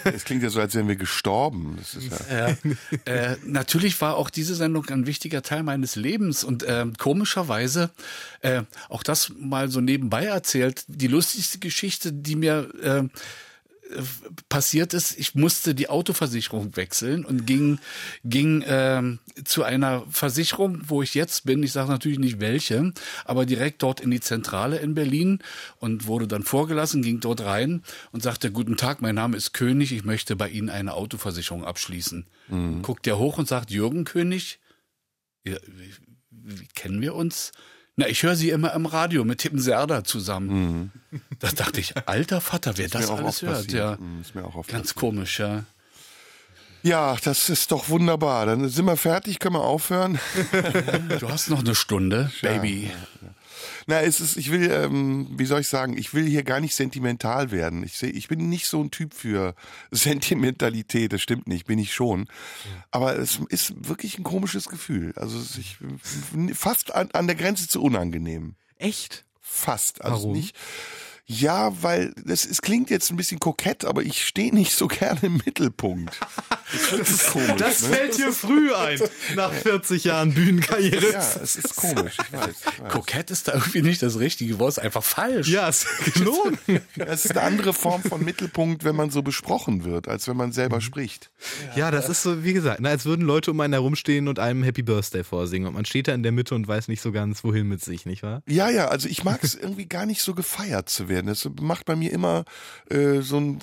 Es klingt ja so, als wären wir gestorben. Das ist ja. Ja. äh, natürlich war auch diese Sendung ein wichtiger Teil meines Lebens und ähm, komischerweise, äh, auch das mal so nebenbei erzählt, die lustigste Geschichte, die mir äh, passiert ist, ich musste die Autoversicherung wechseln und ging, ging ähm, zu einer Versicherung, wo ich jetzt bin. Ich sage natürlich nicht welche, aber direkt dort in die Zentrale in Berlin und wurde dann vorgelassen, ging dort rein und sagte, guten Tag, mein Name ist König, ich möchte bei Ihnen eine Autoversicherung abschließen. Guckt der hoch und sagt, Jürgen König, ja, wie, wie kennen wir uns? Na, ich höre sie immer im Radio mit Tim Serda zusammen. Da dachte ich, alter Vater, wer das mir auch alles hört, passiert. ja. Mhm, ist mir auch oft Ganz passiert. komisch, ja. Ja, das ist doch wunderbar. Dann sind wir fertig, können wir aufhören. Du hast noch eine Stunde, Baby. Na, es ist, ich will, ähm, wie soll ich sagen, ich will hier gar nicht sentimental werden. Ich, seh, ich bin nicht so ein Typ für Sentimentalität, das stimmt nicht, bin ich schon. Aber es ist wirklich ein komisches Gefühl. Also ich, fast an, an der Grenze zu unangenehm. Echt? Fast. Also Warum? nicht. Ja, weil das, es klingt jetzt ein bisschen kokett, aber ich stehe nicht so gerne im Mittelpunkt. Das ist komisch. ne? fällt dir früh ein, nach 40 Jahren Bühnenkarriere. Ja, es ist komisch, ich weiß. Ich weiß. Kokett ist da irgendwie nicht das richtige Wort, ist einfach falsch. Ja, ist gelogen. Es ist eine andere Form von Mittelpunkt, wenn man so besprochen wird, als wenn man selber spricht. Ja, das ist so, wie gesagt, na, als würden Leute um einen herumstehen und einem Happy Birthday vorsingen. Und man steht da in der Mitte und weiß nicht so ganz, wohin mit sich, nicht wahr? Ja, ja, also ich mag es irgendwie gar nicht so gefeiert zu werden. Das macht bei mir immer äh, so ein,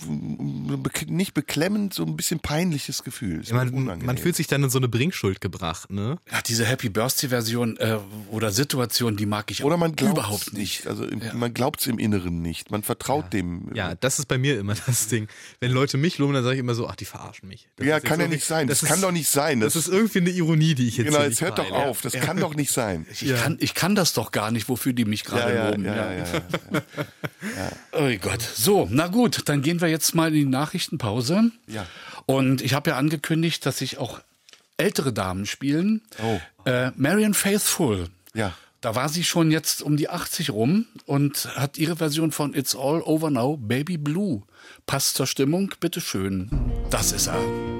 nicht beklemmend, so ein bisschen peinliches Gefühl. Ist Ja, man, man fühlt sich dann in so eine Bringschuld gebracht, ne? Ja, diese Happy Birthday Version äh, oder Situation, die mag ich Oder man glaubt überhaupt nicht. Also im, man glaubt es im Inneren nicht. Man vertraut dem. Ja, das ist bei mir immer das Ding. Wenn Leute mich loben, dann sage ich immer so, ach, die verarschen mich. Das Ja, ist kann ja nicht sein. Das, ist- kann doch nicht sein. Das ist irgendwie eine Ironie, die ich jetzt genau, hier jetzt nicht hört doch auf. Das kann doch nicht sein. Ich, kann, ich kann das doch gar nicht, wofür die mich gerade Ja, ja, loben. ja, ja, ja, Oh Gott. So, na gut, dann gehen wir jetzt mal in die Nachrichtenpause. Ja. Und ich habe ja angekündigt, dass sich auch ältere Damen spielen. Oh. Äh, Marian Faithful. Ja. Da war sie schon jetzt um die 80 rum und hat ihre Version von It's All Over Now, Baby Blue. Passt zur Stimmung, bitteschön. Das ist er.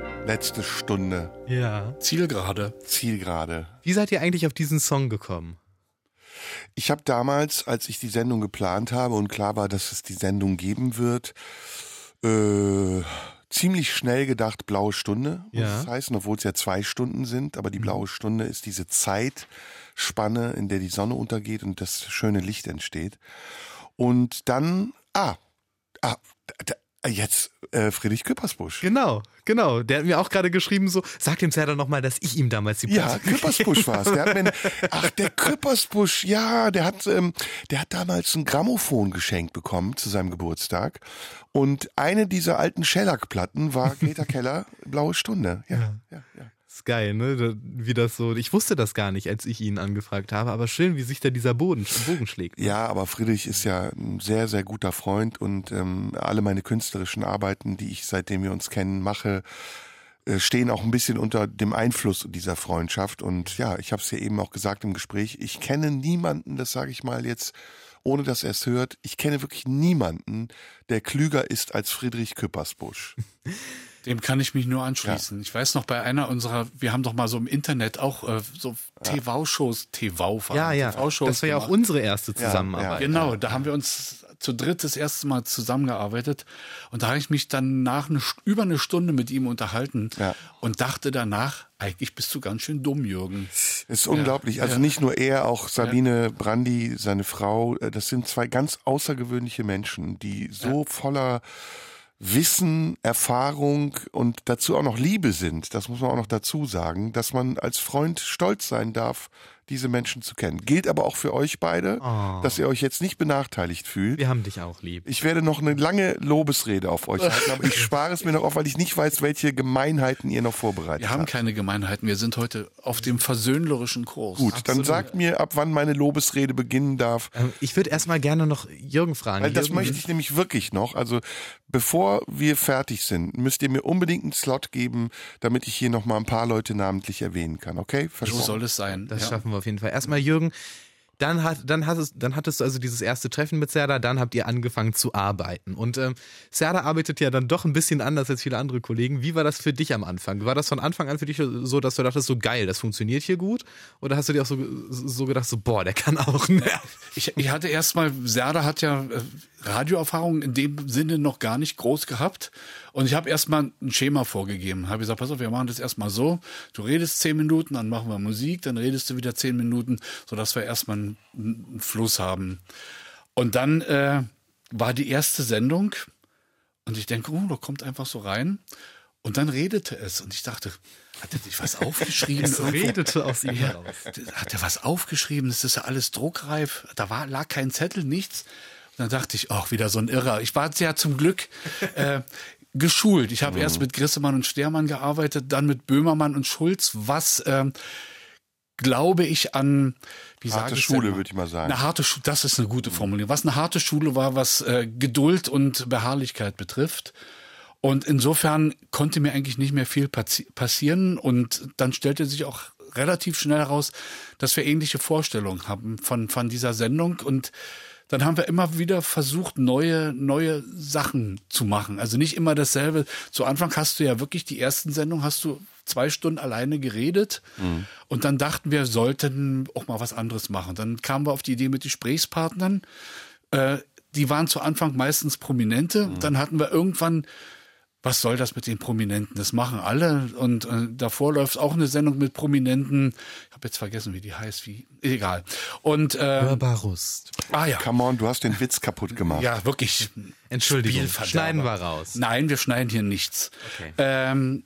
Letzte Stunde. Ja. Zielgerade. Zielgerade. Wie seid ihr eigentlich auf diesen Song gekommen? Ich habe damals, als ich die Sendung geplant habe und klar war, dass es die Sendung geben wird, äh, ziemlich schnell gedacht, blaue Stunde muss Ja. es heißen, obwohl es ja zwei Stunden sind, aber die blaue Stunde ist diese Zeitspanne, in der die Sonne untergeht und das schöne Licht entsteht. Und dann, ah, ah, da, da, jetzt äh, Friedrich Küppersbusch. Genau, genau. Der hat mir auch gerade geschrieben, so, sag dem Serdar nochmal, dass ich ihm damals die Ja, Platte Küppersbusch war es. Der hat mir, ach, der Küppersbusch, ja, der hat, ähm, der hat damals ein Grammophon geschenkt bekommen zu seinem Geburtstag. Und eine dieser alten Shellac-Platten war Greta Keller, Blaue Stunde. Ja, ja, ja. Ist geil, ne? Wie das so. Ich wusste das gar nicht, als ich ihn angefragt habe, aber schön, wie sich da dieser Boden, Bogen schlägt. Ja, aber Friedrich ist ja ein sehr, sehr guter Freund und ähm, alle meine künstlerischen Arbeiten, die ich seitdem wir uns kennen mache, äh, stehen auch ein bisschen unter dem Einfluss dieser Freundschaft. Und ja, ich habe es ja eben auch gesagt im Gespräch, ich kenne niemanden, das sage ich mal jetzt, ohne dass er es hört, ich kenne wirklich niemanden, der klüger ist als Friedrich Küppersbusch. Dem kann ich mich nur anschließen. Ich weiß noch bei einer unserer, wir haben doch mal so im Internet auch äh, so TV-Shows, TV, Ja, ja. TV-Shows Das war ja auch unsere erste Zusammenarbeit. Genau, da haben wir uns zu dritt das erste Mal zusammengearbeitet und da habe ich mich dann nach eine, über eine Stunde mit ihm unterhalten und dachte danach, eigentlich bist du ganz schön dumm, Jürgen. Es ist unglaublich. Also ja. nicht nur er, auch Sabine Brandi, seine Frau. äh, Das sind zwei ganz außergewöhnliche Menschen, die so voller Wissen, Erfahrung und dazu auch noch Liebe sind. Das muss man auch noch dazu sagen, dass man als Freund stolz sein darf, diese Menschen zu kennen. Gilt aber auch für euch beide, Oh. dass ihr euch jetzt nicht benachteiligt fühlt. Wir haben dich auch lieb. Ich werde noch eine lange Lobesrede auf euch halten, aber ich spare es mir noch auf, weil ich nicht weiß, welche Gemeinheiten ihr noch vorbereitet Wir haben habt. keine Gemeinheiten, wir sind heute auf dem versöhnlerischen Kurs. Gut, dann sagt mir, ab wann meine Lobesrede beginnen darf. Ähm, Ich würde erstmal gerne noch Jürgen fragen. Weil das Jürgen, möchte ich nämlich wirklich noch. Also bevor wir fertig sind, müsst ihr mir unbedingt einen Slot geben, damit ich hier noch mal ein paar Leute namentlich erwähnen kann. Okay? So Versprochen. soll es sein. Das ja. schaffen wir auf jeden Fall. Erstmal Jürgen, dann, hat, dann, hattest, dann hattest du also dieses erste Treffen mit Serda, dann habt ihr angefangen zu arbeiten. Und ähm, Serda arbeitet ja dann doch ein bisschen anders als viele andere Kollegen. Wie war das für dich am Anfang? War das von Anfang an für dich so, dass du dachtest, so geil, das funktioniert hier gut? Oder hast du dir auch so, so gedacht, so boah, der kann auch ne? Ich, ich hatte erstmal, Serda hat ja äh, Radioerfahrung in dem Sinne noch gar nicht groß gehabt. Und ich habe erstmal ein Schema vorgegeben. Habe gesagt, pass auf, wir machen das erstmal so. Du redest zehn Minuten, dann machen wir Musik, dann redest du wieder zehn Minuten, sodass wir erstmal einen, einen Fluss haben. Und dann äh, war die erste Sendung und ich denke, oh, da kommt einfach so rein. Und dann redete es. Und ich dachte, hat er sich was aufgeschrieben? Es irgendwo? redete aus ihm heraus. Hat er was aufgeschrieben? Das ist ja alles druckreif. Da war, lag kein Zettel, nichts. Dann dachte ich, ach, wieder so ein Irrer. Ich war ja zum Glück äh, geschult. Ich habe erst mit Grissemann und Stermann gearbeitet, dann mit Böhmermann und Schulz, was ähm, glaube ich an wie Harte sage ich Schule, würde ich mal sagen. Eine harte Schule, das ist eine gute Formulierung. Was eine harte Schule war, was äh, Geduld und Beharrlichkeit betrifft. Und insofern konnte mir eigentlich nicht mehr viel passi passieren. Und dann stellte sich auch relativ schnell heraus, dass wir ähnliche Vorstellungen haben von, von dieser Sendung und dann haben wir immer wieder versucht, neue, neue Sachen zu machen. Also nicht immer dasselbe. Zu Anfang hast du ja wirklich die ersten Sendungen hast du zwei Stunden alleine geredet mhm. und dann dachten wir, sollten auch mal was anderes machen. Dann kamen wir auf die Idee mit Gesprächspartnern. Äh, die waren zu Anfang meistens Prominente. Mhm. Dann hatten wir irgendwann was soll das mit den Prominenten? Das machen alle. Und äh, davor läuft auch eine Sendung mit Prominenten. Ich habe jetzt vergessen, wie die heißt. Wie egal. Und äh, Barbarust. Ah ja. Come on, du hast den Witz kaputt gemacht. Ja, wirklich. Entschuldigung. Schneiden wir raus. Nein, wir schneiden hier nichts. Okay. Ähm,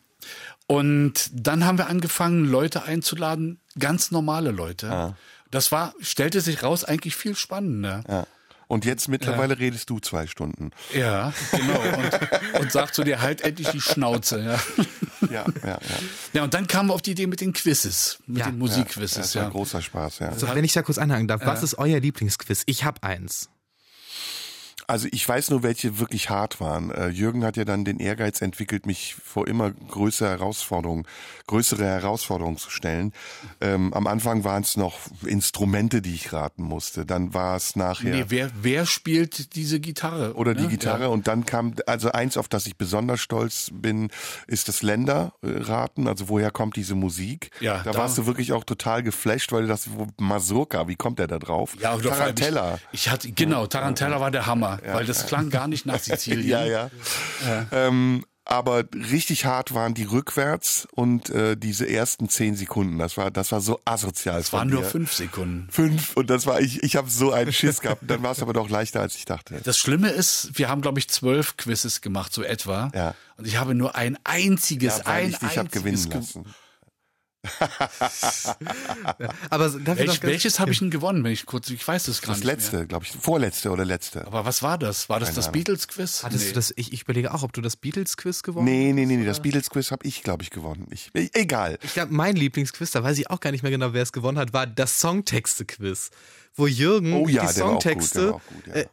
und dann haben wir angefangen, Leute einzuladen, ganz normale Leute. Ah. Das war, stellte sich raus, eigentlich viel spannender. Ja. Und jetzt mittlerweile ja. redest du zwei Stunden. Ja, genau. Und, und sagst du dir halt endlich die Schnauze. Ja. Ja, ja, ja. Ja, und dann kamen wir auf die Idee mit den Quizzes, mit ja. den Musikquizzes. Ja, das war ja. großer Spaß, ja. Also, wenn ich da kurz anhaken darf, was ist euer Lieblingsquiz? Ich habe eins. Also ich weiß nur, welche wirklich hart waren. Äh, Jürgen hat ja dann den Ehrgeiz entwickelt, mich vor immer größere Herausforderungen, größere Herausforderungen zu stellen. Ähm, am Anfang waren es noch Instrumente, die ich raten musste. Dann war es nachher. Nee, wer, wer spielt diese Gitarre? Oder ne? die Gitarre. Ja. Und dann kam, also eins, auf das ich besonders stolz bin, ist das Länderraten. Also woher kommt diese Musik? Ja, da, da warst du wirklich auch total geflasht, weil das Mazurka, wie kommt der da drauf? Ja, Tarantella. Ich, ich hatte, genau, Tarantella war der Hammer ja, weil das klang gar nicht nach Sizilien. ja, ja. Ähm, aber richtig hart waren die rückwärts und äh, diese ersten zehn Sekunden. Das war, das war so asozial. Es waren nur fünf Sekunden. Fünf und das war ich. Ich habe so einen Schiss gehabt. Dann war es aber doch leichter, als ich dachte. Das Schlimme ist, wir haben glaube ich zwölf Quizzes gemacht, so etwa. Ja. Und ich habe nur ein einziges, ja, ein ich dich habe gewinnen lassen. aber Welch, welches habe ich denn gewonnen, wenn ich kurz, ich weiß es gar das nicht. Das letzte, glaube ich, vorletzte oder letzte. Aber was war das? War das Keine das Beatles-Quiz? Hattest nee. du das? Ich, ich überlege auch, ob du das Beatles-Quiz gewonnen nee, hast. Nee, nee, nee, das Beatles-Quiz habe ich, glaube ich, gewonnen. Ich, egal. Ich glaube, mein Lieblingsquiz, da weiß ich auch gar nicht mehr genau, wer es gewonnen hat, war das Songtexte-Quiz, wo Jürgen oh, ja, die Songtexte gut, gut, ja. äh,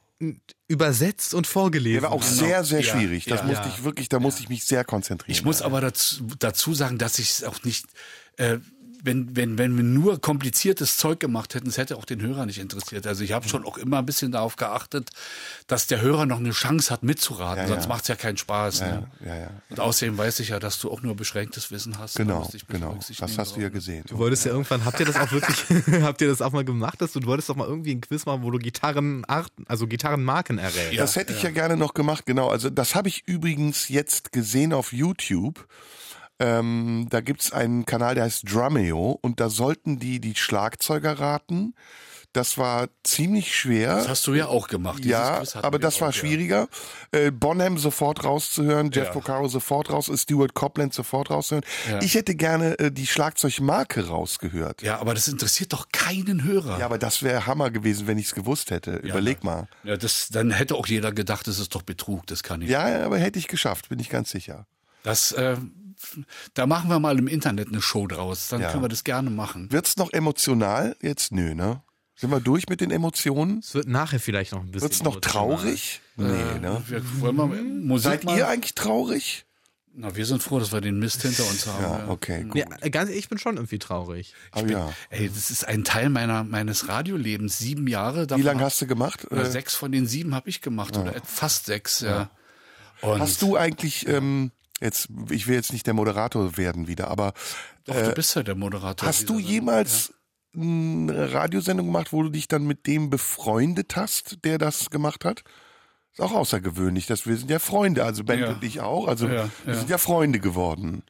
übersetzt und vorgelesen. Der war auch genau. sehr, sehr schwierig. Das ja, musste ich wirklich, da musste ich mich sehr konzentrieren. Ich muss aber dazu, dazu sagen, dass ich es auch nicht, äh, wenn, wenn, wenn wir nur kompliziertes Zeug gemacht hätten, es hätte auch den Hörer nicht interessiert. Also ich habe schon auch immer ein bisschen darauf geachtet, dass der Hörer noch eine Chance hat mitzuraten, ja, sonst ja. macht es ja keinen Spaß. Ja, ne? ja, ja, Und außerdem weiß ich ja, dass du auch nur beschränktes Wissen hast. Genau, genau. Das hast du ja gesehen. Du wolltest ja irgendwann, habt ihr das auch wirklich, habt ihr das auch mal gemacht, dass du, du wolltest doch mal irgendwie ein Quiz machen, wo du Gitarrenarten, also Gitarrenmarken errätst. das hätte ich ja gerne noch gemacht, genau. Also das habe ich übrigens jetzt gesehen auf YouTube. Ähm, da gibt's einen Kanal, der heißt Drumeo und da sollten die die Schlagzeuger raten. Das war ziemlich schwer. Das hast du ja auch gemacht. ja, aber das war auch, schwieriger. Ja. Äh, Bonham sofort rauszuhören, Jeff ja. Porcaro sofort raus, Stuart Copland sofort rauszuhören. Ja. Ich hätte gerne äh, die Schlagzeugmarke rausgehört. Ja, aber das interessiert doch keinen Hörer. Ja, aber das wäre Hammer gewesen, wenn ich es gewusst hätte. Überleg mal. Ja, das, dann hätte auch jeder gedacht, das ist doch Betrug, das kann ich. Ja, aber hätte ich geschafft, bin ich ganz sicher. Das äh, da machen wir mal im Internet eine Show draus. Dann ja. können wir das gerne machen. Wird's noch emotional? Jetzt nö, ne? Sind wir durch mit den Emotionen? Es wird nachher vielleicht noch ein bisschen. Wird's noch traurig? Äh, nee, ne? Wir, wollen wir Musik Seid mal? ihr eigentlich traurig? Na, wir sind froh, dass wir den Mist hinter uns haben. Ja, okay, gut. Ja, ganz ich bin schon irgendwie traurig. Oh, bin, ja. Ey, das ist ein Teil meiner, meines Radiolebens. Sieben Jahre. Wie lange hast du gemacht? Äh, sechs von den sieben habe ich gemacht. Ja. Oder fast sechs, ja. ja. hast du eigentlich, ähm, jetzt, ich will jetzt nicht der Moderator werden wieder, aber. Doch, äh, du bist ja der Moderator. Hast du jemals ja. eine Radiosendung gemacht, wo du dich dann mit dem befreundet hast, der das gemacht hat? Ist auch außergewöhnlich, dass wir sind ja Freunde, also Ben ja. und ich auch, also ja, wir sind ja Freunde geworden.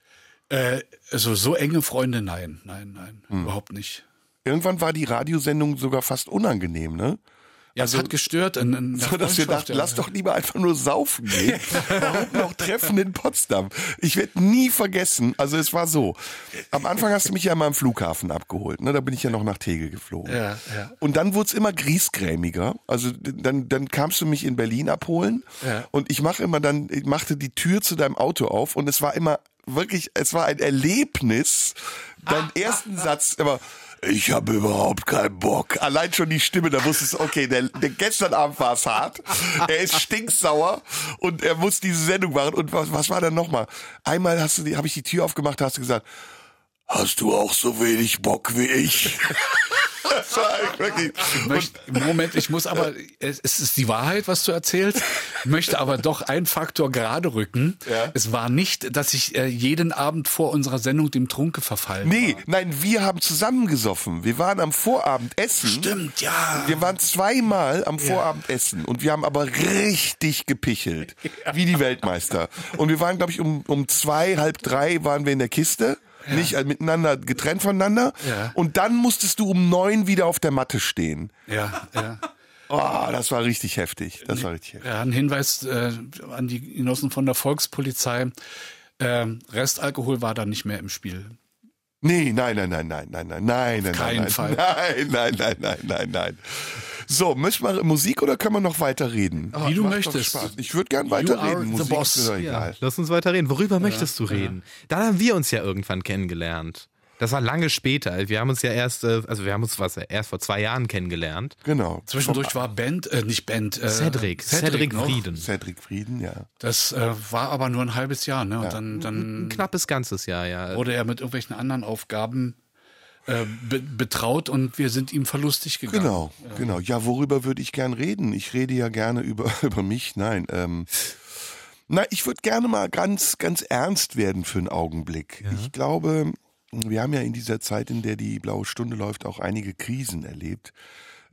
Äh, also so enge Freunde, nein, nein, nein, hm. überhaupt nicht. Irgendwann war die Radiosendung sogar fast unangenehm, ne? Ja, also, es hat gestört. In, in so, dass wir dachten, lass doch lieber einfach nur saufen gehen. Warum noch Treffen in Potsdam? Ich werde nie vergessen, also es war so, am Anfang hast du mich ja mal am Flughafen abgeholt, ne? da bin ich ja noch nach Tegel geflogen. Ja, ja. Und dann wurde es immer griesgrämiger, also dann, dann kamst du mich in Berlin abholen ja. und ich mache immer dann, ich machte die Tür zu deinem Auto auf und es war immer wirklich, es war ein Erlebnis, deinen ah, ersten ah, Satz immer, ich habe überhaupt keinen Bock. Allein schon die Stimme, da wusstest du, okay, der, der gestern Abend war es hart. Er ist stinksauer und er muss diese Sendung machen. Und was, was war dann nochmal? Einmal hast du, habe ich die Tür aufgemacht, hast du gesagt, Hast du auch so wenig Bock wie ich? Moment, ich muss aber, es ist die Wahrheit, was du erzählst. Ich möchte aber doch einen Faktor gerade rücken. Ja? Es war nicht, dass ich äh, jeden Abend vor unserer Sendung dem Trunke verfallen Nee, war. nein, wir haben zusammengesoffen. Wir waren am Vorabend essen. Stimmt, ja. Wir waren zweimal am Vorabend essen und wir haben aber richtig gepichelt. Ja. Wie die Weltmeister. Und wir waren, glaube ich, um, um zwei, halb drei waren wir in der Kiste ja. nicht äh, miteinander getrennt voneinander. Ja. Und dann musstest du um neun wieder auf der Matte stehen. Ja, ja. Oh, das war richtig heftig. Das war richtig heftig. Ja, ein Hinweis äh, an die Genossen von der Volkspolizei. Äh, Restalkohol war da nicht mehr im Spiel. Nee, nein, nein, nein, nein, nein, nein, nein, nein, keinen nein, Fall. Nein, nein, nein, nein, nein, nein. So, müssen wir Musik oder können wir noch weiter reden? Wie du möchtest. Ich würde gern weiterreden. Musik the boss. Ja, lass uns weiter reden. Worüber ja, möchtest du reden? Ja. Dann haben wir uns ja irgendwann kennengelernt. Das war lange später. Wir haben uns ja erst, äh, also wir haben uns was erst vor zwei Jahren kennengelernt. Genau. Zwischendurch war Band, äh, nicht Band, äh, Cedric, Cedric, Cedric Frieden. Cedric Frieden, ja. Das äh, war aber nur ein halbes Jahr, ne? Und ja. dann, dann ein knappes ganzes Jahr, ja. Wurde er mit irgendwelchen anderen Aufgaben äh, be betraut und wir sind ihm verlustig gegangen. Genau, ja. genau. Ja, worüber würde ich gern reden? Ich rede ja gerne über, über mich. Nein, ähm, na, ich würde gerne mal ganz, ganz ernst werden für einen Augenblick. Ja. Ich glaube, wir haben ja in dieser Zeit, in der die Blaue Stunde läuft, auch einige Krisen erlebt.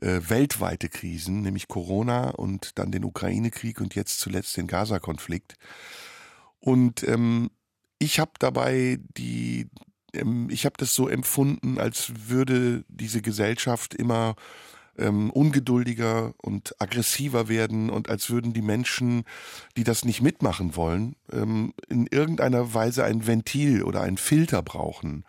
Äh, weltweite Krisen, nämlich Corona und dann den Ukraine-Krieg und jetzt zuletzt den Gaza-Konflikt. Und ähm, ich habe dabei die, ich habe das so empfunden, als würde diese Gesellschaft immer ähm, ungeduldiger und aggressiver werden und als würden die Menschen, die das nicht mitmachen wollen, ähm, in irgendeiner Weise ein Ventil oder einen Filter brauchen.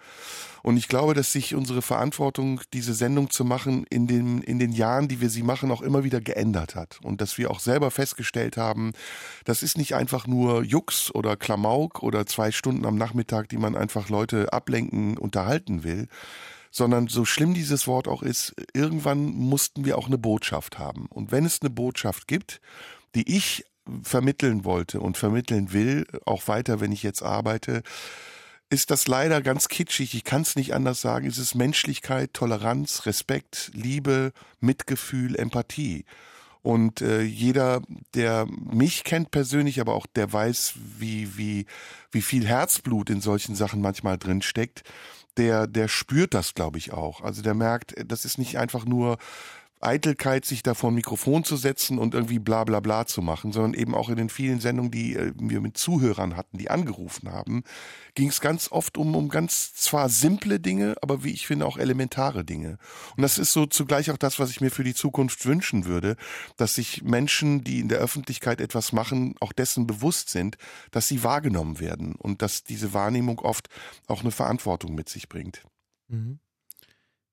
Und ich glaube, dass sich unsere Verantwortung, diese Sendung zu machen, in den, in den Jahren, die wir sie machen, auch immer wieder geändert hat. Und dass wir auch selber festgestellt haben, das ist nicht einfach nur Jux oder Klamauk oder zwei Stunden am Nachmittag, die man einfach Leute ablenken, unterhalten will, sondern so schlimm dieses Wort auch ist, irgendwann mussten wir auch eine Botschaft haben. Und wenn es eine Botschaft gibt, die ich vermitteln wollte und vermitteln will, auch weiter, wenn ich jetzt arbeite, ist das leider ganz kitschig. Ich kann es nicht anders sagen. Es ist Menschlichkeit, Toleranz, Respekt, Liebe, Mitgefühl, Empathie. Und äh, jeder, der mich kennt persönlich, aber auch der weiß, wie, wie, wie viel Herzblut in solchen Sachen manchmal drin steckt, der, der spürt das, glaube ich, auch. Also der merkt, das ist nicht einfach nur Eitelkeit, sich da vor ein Mikrofon zu setzen und irgendwie bla bla bla zu machen, sondern eben auch in den vielen Sendungen, die äh, wir mit Zuhörern hatten, die angerufen haben, ging es ganz oft um, um ganz zwar simple Dinge, aber wie ich finde auch elementare Dinge. Und das ist so zugleich auch das, was ich mir für die Zukunft wünschen würde, dass sich Menschen, die in der Öffentlichkeit etwas machen, auch dessen bewusst sind, dass sie wahrgenommen werden und dass diese Wahrnehmung oft auch eine Verantwortung mit sich bringt. Mhm.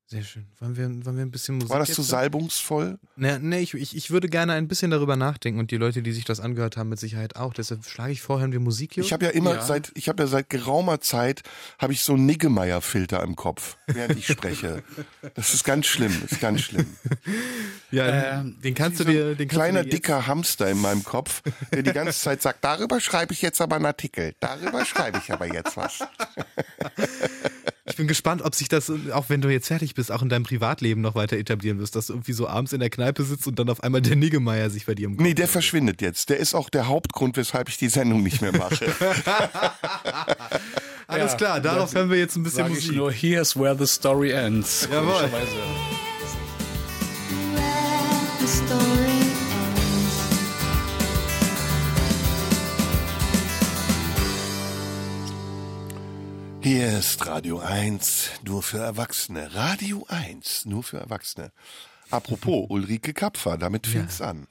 Sehr schön. Wollen wir, wollen wir ein bisschen Musik? War das zu so salbungsvoll? Nee, nee ich, ich, ich würde gerne ein bisschen darüber nachdenken und die Leute, die sich das angehört haben, mit Sicherheit auch. Deshalb schlage ich vor, hören wir Musik hier. Ich habe ja immer ja. seit, ich habe ja seit geraumer Zeit, habe ich so einen Niggemeier-Filter im Kopf, während ich spreche. Das ist ganz schlimm, ist ganz schlimm. Ja, äh, den kannst du dir, den kleiner du dir dicker Hamster in meinem Kopf, der die ganze Zeit sagt, darüber schreibe ich jetzt aber einen Artikel, darüber schreibe ich aber jetzt was. Ich bin gespannt, ob sich das, auch wenn du jetzt fertig bist, auch in deinem Privatleben noch weiter etablieren wirst, dass du irgendwie so abends in der Kneipe sitzt und dann auf einmal der Niggemeier sich bei dir Kopf Nee, der verschwindet jetzt. Der ist auch der Hauptgrund, weshalb ich die Sendung nicht mehr mache. Alles ja, klar, darauf hören wir jetzt ein bisschen Musik. Ich nur Here's where the story ends. Jawohl. Where the story Hier ist Radio 1, nur für Erwachsene. Radio 1, nur für Erwachsene. Apropos Ulrike Kapfer, damit fing's ja. an.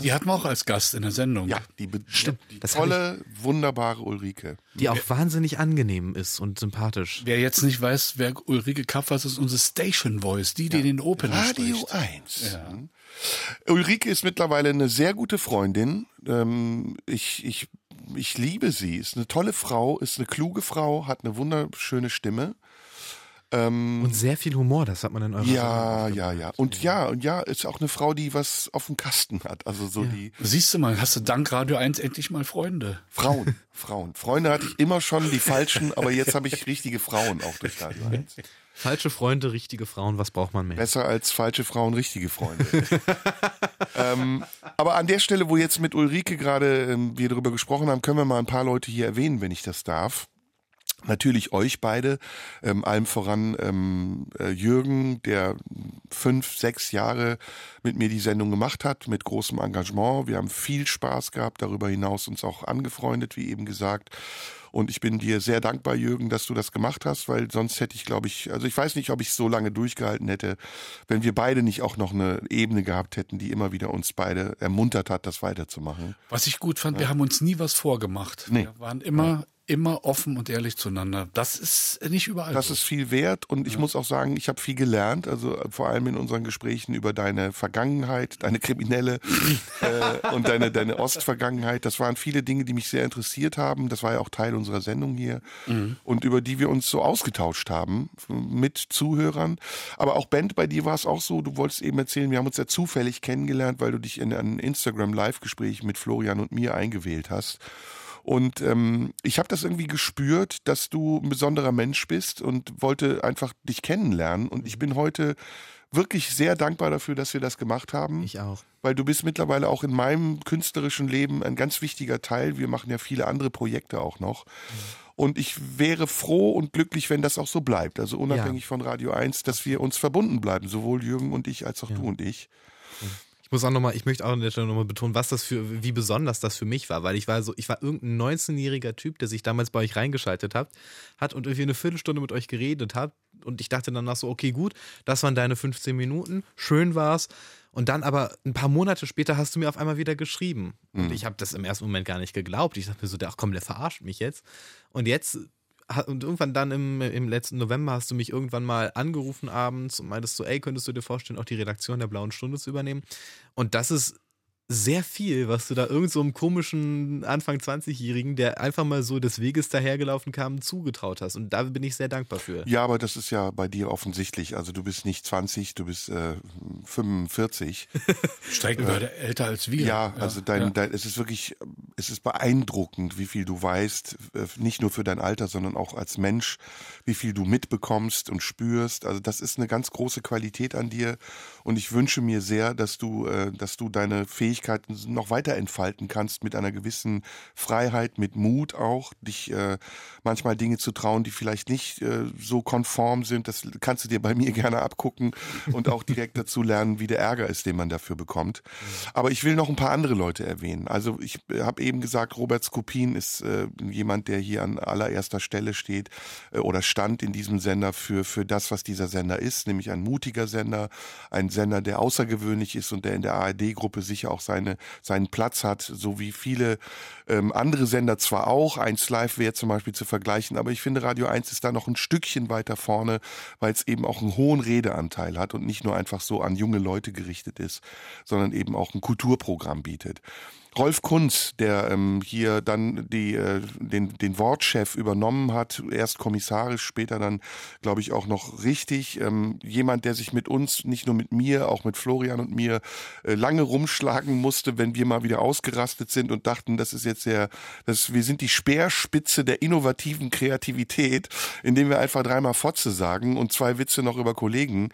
Die hatten wir auch als Gast in der Sendung. Ja, die, Stimmt, die tolle, wunderbare Ulrike. Die auch wahnsinnig angenehm ist und sympathisch. Wer jetzt nicht weiß, wer Ulrike Kapfer ist, ist unsere Station Voice, die, die ja. den Opener Radio spricht. 1. Ja. Ulrike ist mittlerweile eine sehr gute Freundin. Ähm, ich, ich ich liebe sie. Ist eine tolle Frau, ist eine kluge Frau, hat eine wunderschöne Stimme. Ähm, und sehr viel Humor, das hat man in eurer Ja, ja, ja. Und ja, und ja, ist auch eine Frau, die was auf dem Kasten hat. Also so Ja. die Siehst du mal, hast du dank Radio 1 endlich mal Freunde. Frauen, Frauen. Freunde hatte ich immer schon, die falschen, aber jetzt habe ich richtige Frauen auch durch Radio 1. Falsche Freunde, richtige Frauen, was braucht man mehr? Besser als falsche Frauen, richtige Freunde. ähm, aber an der Stelle, wo jetzt mit Ulrike gerade ähm, wir darüber gesprochen haben, können wir mal ein paar Leute hier erwähnen, wenn ich das darf. Natürlich euch beide, ähm, allem voran ähm, äh, Jürgen, der fünf, sechs Jahre mit mir die Sendung gemacht hat, mit großem Engagement. Wir haben viel Spaß gehabt, darüber hinaus uns auch angefreundet, wie eben gesagt. Und ich bin dir sehr dankbar, Jürgen, dass du das gemacht hast, weil sonst hätte ich, glaube ich, also ich weiß nicht, ob ich so lange durchgehalten hätte, wenn wir beide nicht auch noch eine Ebene gehabt hätten, die immer wieder uns beide ermuntert hat, das weiterzumachen. Was ich gut fand, wir haben uns nie was vorgemacht. Nee. Wir waren immer, immer offen und ehrlich zueinander. Das ist nicht überall Das so. ist viel wert und ich muss auch sagen, ich habe viel gelernt, also vor allem in unseren Gesprächen über deine Vergangenheit, deine kriminelle äh, und deine, deine Ostvergangenheit. Das waren viele Dinge, die mich sehr interessiert haben. Das war ja auch Teil unserer Sendung hier und über die wir uns so ausgetauscht haben mit Zuhörern. Aber auch Band, bei dir war es auch so, du wolltest eben erzählen, wir haben uns ja zufällig kennengelernt, weil du dich in ein Instagram-Live-Gespräch mit Florian und mir eingewählt hast. Und ähm, ich habe das irgendwie gespürt, dass du ein besonderer Mensch bist und wollte einfach dich kennenlernen. Und ich bin heute wirklich sehr dankbar dafür, dass wir das gemacht haben. Ich auch. Weil du bist mittlerweile auch in meinem künstlerischen Leben ein ganz wichtiger Teil. Wir machen ja viele andere Projekte auch noch. Und ich wäre froh und glücklich, wenn das auch so bleibt. Also unabhängig von Radio 1, dass wir uns verbunden bleiben. Sowohl Jürgen und ich als auch du und ich. Ich muss auch nochmal, ich möchte auch an der Stelle nochmal betonen, was das für, wie besonders das für mich war, weil ich war so, ich war irgendein 19-jähriger Typ, der sich damals bei euch reingeschaltet hat, hat und irgendwie eine Viertelstunde mit euch geredet hat und ich dachte danach so, okay, gut, das waren deine 15 Minuten, schön war's. Und dann aber ein paar Monate später hast du mir auf einmal wieder geschrieben. Und ich habe das im ersten Moment gar nicht geglaubt. Ich dachte mir so, ach komm, der verarscht mich jetzt. Und jetzt und irgendwann dann im, im letzten November hast du mich irgendwann mal angerufen abends und meintest so, ey, könntest du dir vorstellen, auch die Redaktion der Blauen Stunde zu übernehmen? Und das ist sehr viel, was du da irgend so einem komischen Anfang 20-Jährigen, der einfach mal so des Weges dahergelaufen kam, zugetraut hast. Und da bin ich sehr dankbar für. Ja, aber das ist ja bei dir offensichtlich. Also du bist nicht 20, du bist äh, 45. Steigen wir älter als wir. Ja, also dein, ja. dein, es ist wirklich, es ist beeindruckend, wie viel du weißt, äh, nicht nur für dein Alter, sondern auch als Mensch, wie viel du mitbekommst und spürst. Also das ist eine ganz große Qualität an dir und ich wünsche mir sehr, dass du, äh, dass du deine Fähigkeiten noch weiter entfalten kannst mit einer gewissen Freiheit, mit Mut auch, dich äh, manchmal Dinge zu trauen, die vielleicht nicht äh, so konform sind. Das kannst du dir bei mir gerne abgucken und auch direkt dazu lernen, wie der Ärger ist, den man dafür bekommt. Aber ich will noch ein paar andere Leute erwähnen. Also ich habe eben gesagt, Robert Skopin ist äh, jemand, der hier an allererster Stelle steht äh, oder stand in diesem Sender für, für das, was dieser Sender ist, nämlich ein mutiger Sender, ein Sender, der außergewöhnlich ist und der in der ARD-Gruppe sicher auch seine, seinen Platz hat, so wie viele ähm, andere Sender zwar auch, 1 Live wäre zum Beispiel zu vergleichen, aber ich finde Radio 1 ist da noch ein Stückchen weiter vorne, weil es eben auch einen hohen Redeanteil hat und nicht nur einfach so an junge Leute gerichtet ist, sondern eben auch ein Kulturprogramm bietet. Rolf Kunz, der ähm, hier dann die, äh, den, den Wortchef übernommen hat, erst kommissarisch, später dann, glaube ich, auch noch richtig. Ähm, jemand, der sich mit uns, nicht nur mit mir, auch mit Florian und mir, äh, lange rumschlagen musste, wenn wir mal wieder ausgerastet sind und dachten, das ist jetzt der, das, wir sind die Speerspitze der innovativen Kreativität, indem wir einfach dreimal Fotze sagen und zwei Witze noch über Kollegen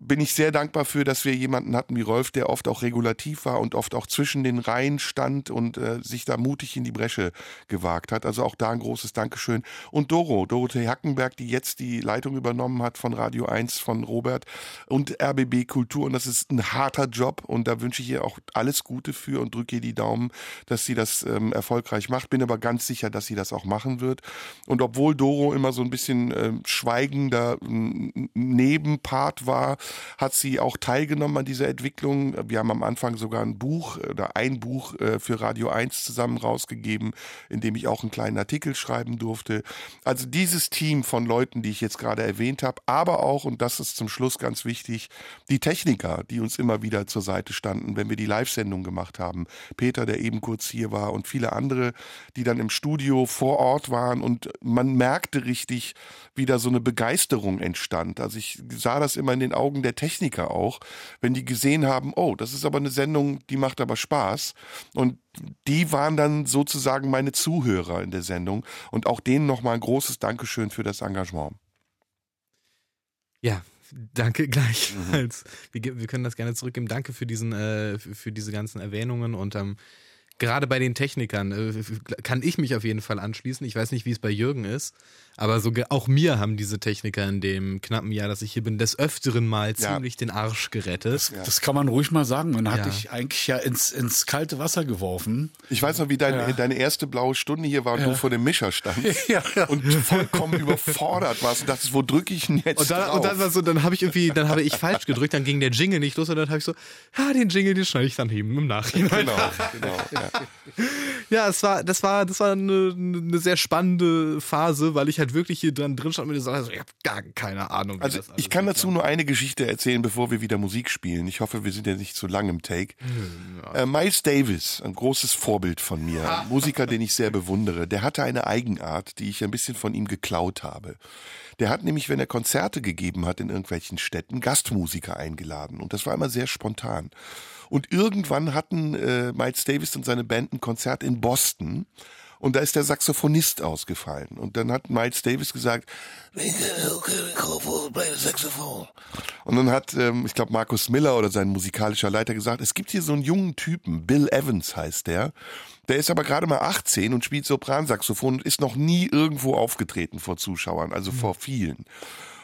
bin ich sehr dankbar für, dass wir jemanden hatten wie Rolf, der oft auch regulativ war und oft auch zwischen den Reihen stand und äh, sich da mutig in die Bresche gewagt hat. Also auch da ein großes Dankeschön. Und Doro, Dorothee Hackenberg, die jetzt die Leitung übernommen hat von Radio 1 von Robert und RBB Kultur. Und das ist ein harter Job und da wünsche ich ihr auch alles Gute für und drücke ihr die Daumen, dass sie das ähm, erfolgreich macht. Bin aber ganz sicher, dass sie das auch machen wird. Und obwohl Doro immer so ein bisschen äh, schweigender ähm, Nebenpart war, hat sie auch teilgenommen an dieser Entwicklung. Wir haben am Anfang sogar ein Buch oder ein Buch äh, für Radio 1 zusammen rausgegeben, in dem ich auch einen kleinen Artikel schreiben durfte. Also dieses Team von Leuten, die ich jetzt gerade erwähnt habe, aber auch, und das ist zum Schluss ganz wichtig, die Techniker, die uns immer wieder zur Seite standen, wenn wir die Live-Sendung gemacht haben. Peter, der eben kurz hier war und viele andere, die dann im Studio vor Ort waren und man merkte richtig, wie da so eine Begeisterung entstand. Also ich sah das immer in den Augen der Techniker auch, wenn die gesehen haben, oh, das ist aber eine Sendung, die macht aber Spaß. Und die waren dann sozusagen meine Zuhörer in der Sendung. Und auch denen nochmal ein großes Dankeschön für das Engagement. Ja, Danke gleichfalls. Mhm. Wir, wir, können das gerne zurückgeben. Danke für diesen, äh, für diese ganzen Erwähnungen und ähm, gerade bei den Technikern äh, kann ich mich auf jeden Fall anschließen. Ich weiß nicht, wie es bei Jürgen ist, aber so, auch mir haben diese Techniker in dem knappen Jahr, dass ich hier bin, des Öfteren mal ziemlich ja. den Arsch gerettet. Das, das, kann man ruhig mal sagen. Man hat ja. dich eigentlich ja ins, ins kalte Wasser geworfen. Ich weiß noch, wie dein, ja. deine erste blaue Stunde hier war und du vor dem Mischer standst und vollkommen überfordert warst und dachtest, wo drücke ich denn jetzt und dann, drauf? Und dann war so, dann habe ich irgendwie, dann habe ich falsch gedrückt, dann ging der Jingle nicht los und dann habe ich so, ja, den Jingle, den schneide ich dann eben im Nachhinein. Genau, genau. Ja, ja es war, das war, das war eine, eine sehr spannende Phase, weil ich halt wirklich hier dran drin stand und mir gesagt also, ich habe gar keine Ahnung. Also ich kann dazu nur eine Geschichte erzählen, bevor wir wieder Musik spielen. Ich hoffe, wir sind ja nicht zu lang im Take. Ja. Äh, Miles Davis, ein großes Vorbild von mir, ein Musiker, den ich sehr bewundere, der hatte eine Eigenart, die ich ein bisschen von ihm geklaut habe. Der hat nämlich, wenn er Konzerte gegeben hat in irgendwelchen Städten, Gastmusiker eingeladen. Und das war immer sehr spontan. Und irgendwann hatten äh, Miles Davis und seine Band ein Konzert in Boston. Und da ist der Saxophonist ausgefallen. Und dann hat Miles Davis gesagt, und dann hat, ähm, ich glaube, Markus Miller oder sein musikalischer Leiter gesagt, es gibt hier so einen jungen Typen, Bill Evans heißt der. Der ist aber gerade mal 18 und spielt Sopransaxophon und ist noch nie irgendwo aufgetreten vor Zuschauern, also vor vielen.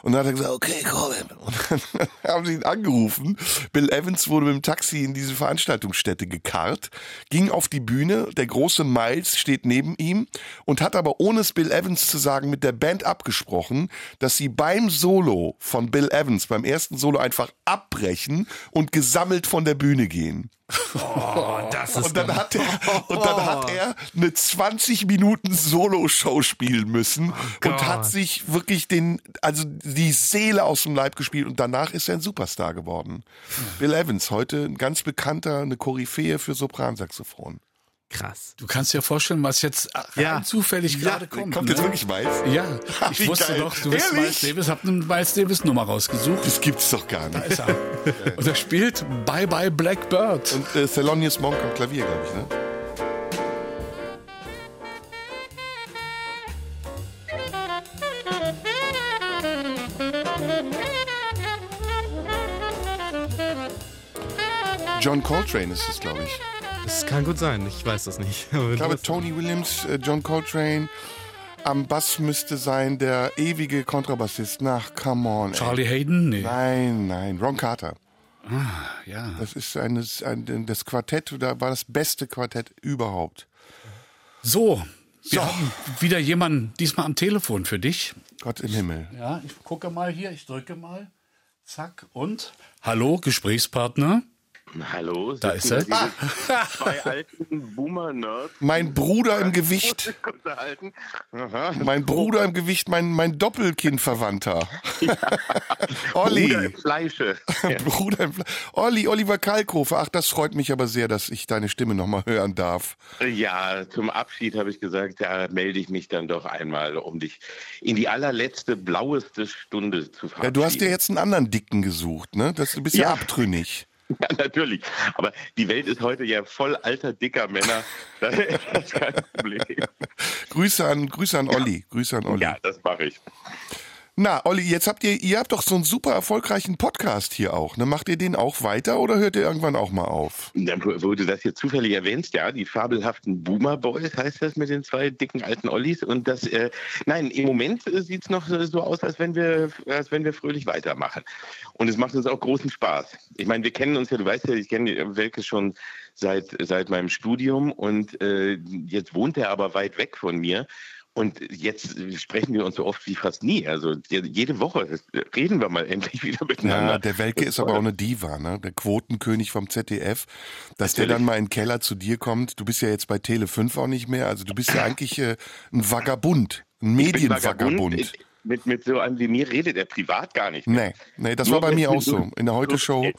Und dann hat er gesagt, okay, komm. Und dann haben sie ihn angerufen. Bill Evans wurde mit dem Taxi in diese Veranstaltungsstätte gekarrt, ging auf die Bühne. Der große Miles steht neben ihm und hat aber ohne es Bill Evans zu sagen mit der Band abgesprochen, dass sie beim Solo von Bill Evans, beim ersten Solo einfach abbrechen und gesammelt von der Bühne gehen. Oh, das ist und dann hat er und dann hat er eine 20 Minuten Solo-Show spielen müssen oh und hat sich wirklich den also die Seele aus dem Leib gespielt und danach ist er ein Superstar geworden. Bill Evans heute ein ganz bekannter eine Koryphäe für Sopransaxophon. Krass. Du kannst dir vorstellen, was jetzt ja. zufällig ja. gerade kommt. Kommt ne? jetzt wirklich Miles? Ja, ich wusste geil. doch, du bist Miles Davis, hab eine Miles Davis Nummer rausgesucht. Das gibt's doch gar nicht. Da ist er. Und er spielt Bye Bye Blackbird. Und äh, Thelonious Monk am Klavier, glaube ich, ne? John Coltrane ist es, glaube ich. Das kann gut sein, ich weiß das nicht. ich glaube, Tony Williams, äh, John Coltrane. Am Bass müsste sein der ewige Kontrabassist. Nach, come on. Charlie ey. Hayden? Nee. Nein, nein, Ron Carter. Ah, ja. Das ist ein, ein, das Quartett, da war das beste Quartett überhaupt. So, wir so. haben wieder jemanden diesmal am Telefon für dich. Gott im Himmel. Ja, ich gucke mal hier, ich drücke mal. Zack und hallo, Gesprächspartner. Hallo, da ist er. Ah. Zwei alten Boomer-Nerds. Mein Bruder im Gewicht. mein Bruder im Gewicht, mein, mein Doppelkindverwandter. Ja. Olli. Bruder im Fleische. Bruder im Fle Olli, Oliver Kalkofe. Ach, das freut mich aber sehr, dass ich deine Stimme nochmal hören darf. Ja, zum Abschied habe ich gesagt, da melde ich mich dann doch einmal, um dich in die allerletzte, blaueste Stunde zu verabschieden. Ja, du hast dir jetzt einen anderen Dicken gesucht, ne? Das, du bist ja, ja abtrünnig. Ja, natürlich. Aber die Welt ist heute ja voll alter, dicker Männer. Das ist kein Problem. Grüße an, Grüße an Olli. Grüße an Olli. Ja, das mache ich. Na, Olli, jetzt habt ihr, ihr habt doch so einen super erfolgreichen Podcast hier auch. Ne? Macht ihr den auch weiter oder hört ihr irgendwann auch mal auf? Ja, wo du das jetzt zufällig erwähnst, ja, die fabelhaften Boomer Boys heißt das mit den zwei dicken alten Ollis. Und das, äh, nein, im Moment äh, sieht es noch so aus, als wenn wir, als wenn wir fröhlich weitermachen. Und es macht uns auch großen Spaß. Ich meine, wir kennen uns ja, du weißt ja, ich kenne Welke schon seit, seit meinem Studium und äh, jetzt wohnt er aber weit weg von mir. Und jetzt sprechen wir uns so oft wie fast nie. Also jede Woche reden wir mal endlich wieder miteinander. Ja, der Welke ist aber auch eine Diva, ne? Der Quotenkönig vom ZDF. Dass Natürlich. der dann mal in den Keller zu dir kommt. Du bist ja jetzt bei Tele 5 auch nicht mehr. Also du bist ja eigentlich äh, ein Vagabund, ein Medienvagabund mit, mit so einem wie mir redet er privat gar nicht. Mehr. Nee, nee, das Nur war bei mir auch so. In der Heute-Show,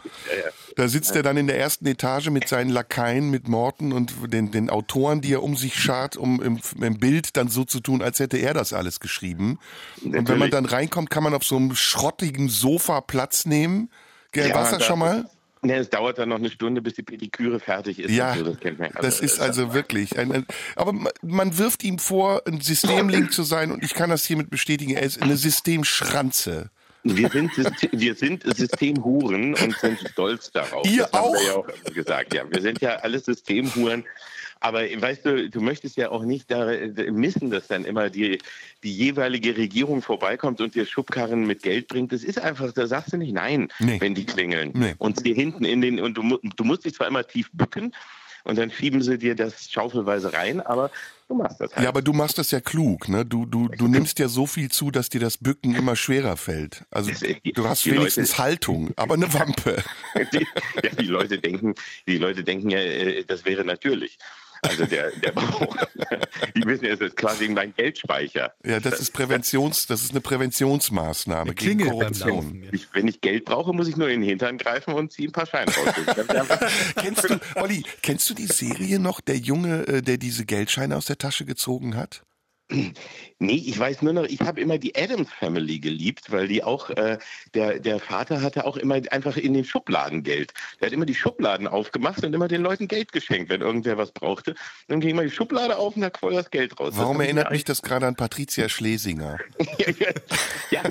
da sitzt er dann in der ersten Etage mit seinen Lakaien, mit Morten und den, den Autoren, die er um sich schart, um im, im Bild dann so zu tun, als hätte er das alles geschrieben. Natürlich. Und wenn man dann reinkommt, kann man auf so einem schrottigen Sofa Platz nehmen. Gell, ja, Wasser schon mal? Ne, es dauert dann noch eine Stunde, bis die Pediküre fertig ist. Ja, so, das. Also, das ist also wirklich. Ein, ein, aber man wirft ihm vor, ein Systemlink zu sein und ich kann das hiermit bestätigen, er ist eine Systemschranze. Wir sind, wir sind Systemhuren und sind stolz darauf. Ihr das auch? Haben wir ja auch gesagt. Ja, wir sind ja alle Systemhuren. Aber weißt du, du möchtest ja auch nicht da missen, dass dann immer die, die jeweilige Regierung vorbeikommt und dir Schubkarren mit Geld bringt. Das ist einfach, da sagst du nicht nein, nee. wenn die klingeln. Nee. Und sie hinten in den, und du, du musst dich zwar immer tief bücken, und dann schieben sie dir das schaufelweise rein, aber du machst das halt. Ja, aber du machst das ja klug, ne? Du, du, du nimmst ja so viel zu, dass dir das Bücken immer schwerer fällt. Also du hast wenigstens Leute, Haltung, aber eine Wampe. Die, ja, die Leute denken, die Leute denken ja, äh, das wäre natürlich. Also der, der Bauch, die wissen, es ist quasi mein Geldspeicher. Ja, das, das ist Präventions, das ist eine Präventionsmaßnahme eine gegen Korruption. Ich, wenn ich Geld brauche, muss ich nur in den Hintern greifen und ziehe ein paar Scheine raus. kennst du, Olli, kennst du die Serie noch, der Junge, äh, der diese Geldscheine aus der Tasche gezogen hat? Nee, ich weiß nur noch, ich habe immer die Adams Family geliebt, weil die auch, äh, der, der Vater hatte auch immer einfach in den Schubladen Geld. Der hat immer die Schubladen aufgemacht und immer den Leuten Geld geschenkt, wenn irgendwer was brauchte. Dann ging mal die Schublade auf und da quoll das Geld raus. Warum erinnert mich das gerade an Patricia Schlesinger? ja,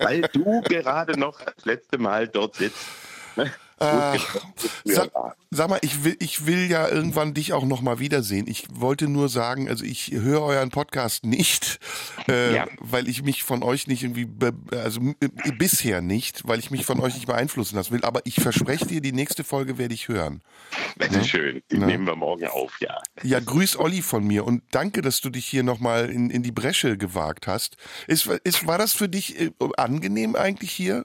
weil du gerade noch das letzte Mal dort sitzt. Ach, sag, sag, mal, ich will, ich will ja irgendwann dich auch noch mal wiedersehen. Ich wollte nur sagen, also ich höre euren Podcast nicht, äh, ja. weil ich mich von euch nicht irgendwie, also bisher nicht, weil ich mich von euch nicht beeinflussen lassen will. Aber ich verspreche dir, die nächste Folge werde ich hören. Das ist ne? schön. Die ne? nehmen wir morgen auf, ja. Ja, grüß Olli von mir und danke, dass du dich hier noch mal in, in die Bresche gewagt hast. Ist, ist, war das für dich äh, angenehm eigentlich hier?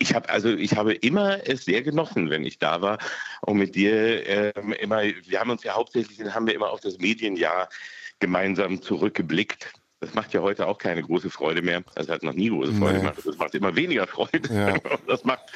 Ich habe also ich habe immer es sehr genossen, wenn ich da war und mit dir ähm, immer. Wir haben uns ja hauptsächlich haben wir immer auf das Medienjahr gemeinsam zurückgeblickt. Das macht ja heute auch keine große Freude mehr. Das hat noch nie große Freude nee. gemacht. Das macht immer weniger Freude. Ja. Das macht.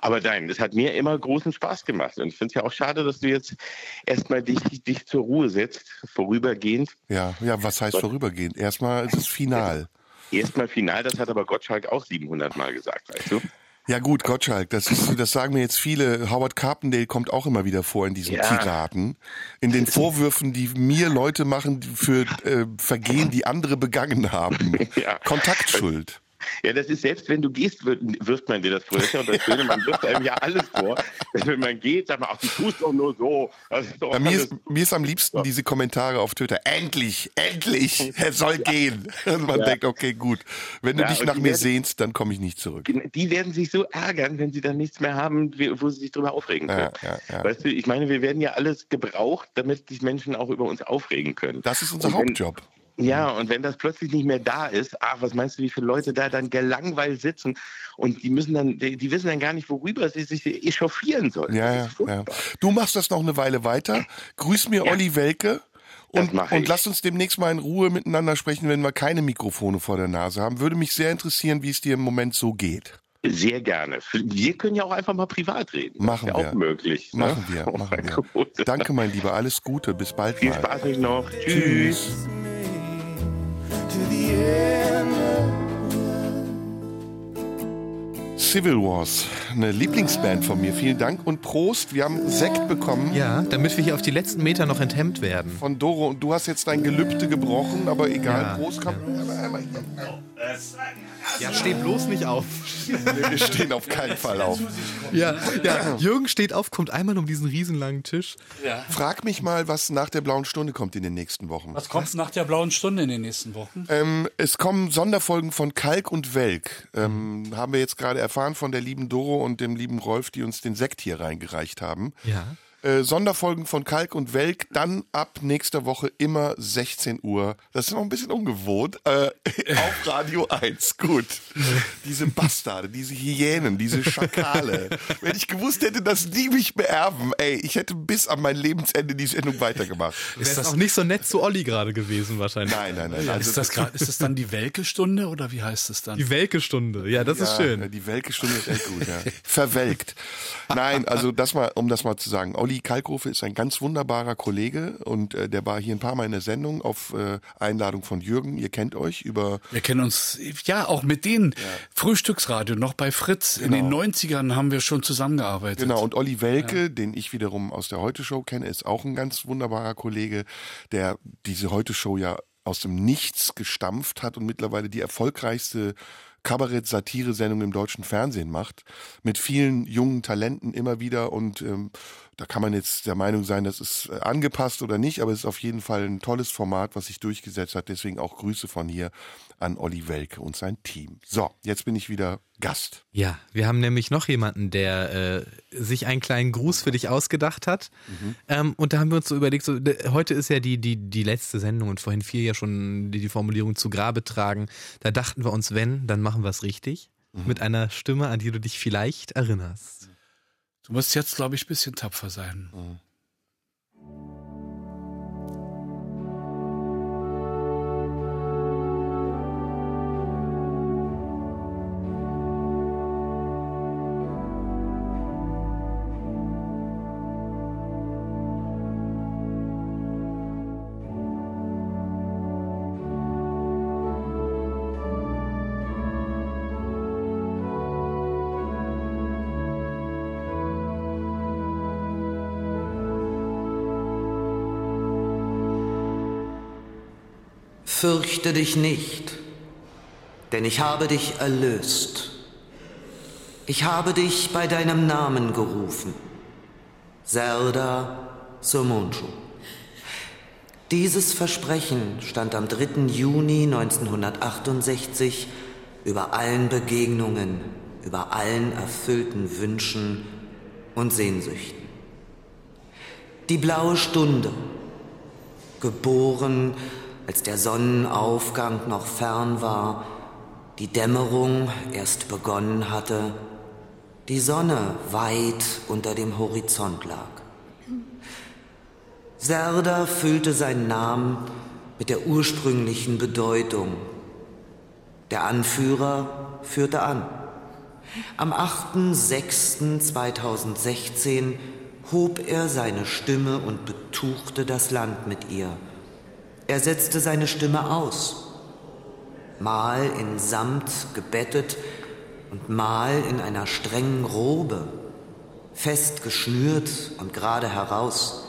Aber nein, das hat mir immer großen Spaß gemacht. Und ich finde es ja auch schade, dass du jetzt erstmal dich, dich zur Ruhe setzt, vorübergehend. Ja, ja, was heißt vorübergehend? Erstmal ist es final. Erstmal final, das hat aber Gottschalk auch 700 Mal gesagt, weißt du? Ja gut, Gottschalk, das, ist, das sagen mir jetzt viele. Howard Carpendale kommt auch immer wieder vor in diesen ja. Tiraden. In den Vorwürfen, die mir Leute machen für äh, Vergehen, die andere begangen haben. Ja. Kontaktschuld. Ja, das ist selbst wenn du gehst, wirft man dir das ist ja das Schöne, man wirft einem ja alles vor. Wenn man geht, sagt man, ach, du tust doch nur so. Doch mir, ist, mir ist am liebsten diese Kommentare auf Twitter. Endlich, endlich, er soll gehen. Und man ja. denkt, okay, gut. Wenn du ja, dich nach mir werden, sehnst, dann komme ich nicht zurück. Die werden sich so ärgern, wenn sie dann nichts mehr haben, wo sie sich drüber aufregen können. Ja, weißt du, ich meine, wir werden ja alles gebraucht, damit sich Menschen auch über uns aufregen können. Das ist unser wenn, Hauptjob. Ja, und wenn das plötzlich nicht mehr da ist, ach, was meinst du, wie viele Leute da dann gelangweilt sitzen und die müssen dann, die, die wissen dann gar nicht, worüber sie sich echauffieren sollen. Ja, ja. Du machst das noch eine Weile weiter. Grüß mir ja. Olli Welke. Und, und lass uns demnächst mal in Ruhe miteinander sprechen, wenn wir keine Mikrofone vor der Nase haben. Würde mich sehr interessieren, wie es dir im Moment so geht. Sehr gerne. Wir können ja auch einfach mal privat reden. Machen das ist ja wir. auch möglich. Ne? Machen wir. Machen wir. Danke, mein Lieber. Alles Gute. Bis bald. Viel Spaß euch noch. Tschüss. Tschüss. Civil Wars, eine Lieblingsband von mir. Vielen Dank und Prost. Wir haben Sekt bekommen. Ja, damit wir hier auf die letzten Meter noch enthemmt werden. Von Doro. Und du hast jetzt dein Gelübde gebrochen, aber egal. Ja, Prost, komm. Ja. Ja, steh bloß nicht auf. Wir stehen auf keinen Fall auf. Ja, ja, Jürgen steht auf, kommt einmal um diesen riesenlangen Tisch. Ja. Frag mich mal, was nach der blauen Stunde kommt in den nächsten Wochen. Was kommt nach der blauen Stunde in den nächsten Wochen? Ähm, es kommen Sonderfolgen von Kalk und Welk. Ähm, haben wir jetzt gerade erfahren von der lieben Doro und dem lieben Rolf, die uns den Sekt hier reingereicht haben. Ja. Äh, Sonderfolgen von Kalk und Welk, dann ab nächster Woche immer 16 Uhr. Das ist noch ein bisschen ungewohnt. Äh, auf Radio 1. Gut. Diese Bastarde, diese Hyänen, diese Schakale. Wenn ich gewusst hätte, dass die mich beerben, ey, ich hätte bis an mein Lebensende die Sendung weitergemacht. Ist das auch nicht so nett zu Olli gerade gewesen wahrscheinlich? Nein, nein, nein. Ja, Also ist, das grad, ist das dann die Welke-Stunde oder wie heißt es dann? Die Welke-Stunde, ja, das ist schön. Die Welke-Stunde ist echt gut, ja. Verwelkt. Nein, also das mal, um das mal zu sagen. Olli Kalkofe ist ein ganz wunderbarer Kollege und äh, der war hier ein paar Mal in der Sendung auf äh, Einladung von Jürgen. Ihr kennt euch über. Wir kennen uns, ja, auch mit denen. Frühstücksradio, noch bei Fritz. In den 90ern haben wir schon zusammengearbeitet. Genau, und Olli Welke, den ich wiederum aus der Heute-Show kenne, ist auch ein ganz wunderbarer Kollege, der diese Heute-Show ja aus dem Nichts gestampft hat und mittlerweile die erfolgreichste Kabarett-Satire-Sendung im deutschen Fernsehen macht, mit vielen jungen Talenten immer wieder und ähm, da kann man jetzt der Meinung sein, das ist äh, angepasst oder nicht, aber es ist auf jeden Fall ein tolles Format, was sich durchgesetzt hat. Deswegen auch Grüße von hier an Olli Welke und sein Team. So, jetzt bin ich wieder Gast. Ja, wir haben nämlich noch jemanden, der äh, sich einen kleinen Gruß für dich ausgedacht hat. Ähm, und da haben wir uns so überlegt, so, heute ist ja die, die, die letzte Sendung und vorhin fiel ja schon die, die Formulierung zu Grabe tragen. Da dachten wir uns, wenn, dann machen wir es richtig. Mit einer Stimme, an die du dich vielleicht erinnerst. Du musst jetzt, glaube ich, ein bisschen tapfer sein. Fürchte dich nicht, denn ich habe dich erlöst. Ich habe dich bei deinem Namen gerufen. Serda Somuncu. Dieses Versprechen stand am 3. Juni 1968 über allen Begegnungen, über allen erfüllten Wünschen und Sehnsüchten. Die blaue Stunde, geboren, als der Sonnenaufgang noch fern war, die Dämmerung erst begonnen hatte, die Sonne weit unter dem Horizont lag. Serda füllte seinen Namen mit der ursprünglichen Bedeutung. Der Anführer führte an. Am 8.6.2016 hob er seine Stimme und betuchte das Land mit ihr. Er setzte seine Stimme aus, mal in Samt gebettet und mal in einer strengen Robe, fest geschnürt und gerade heraus,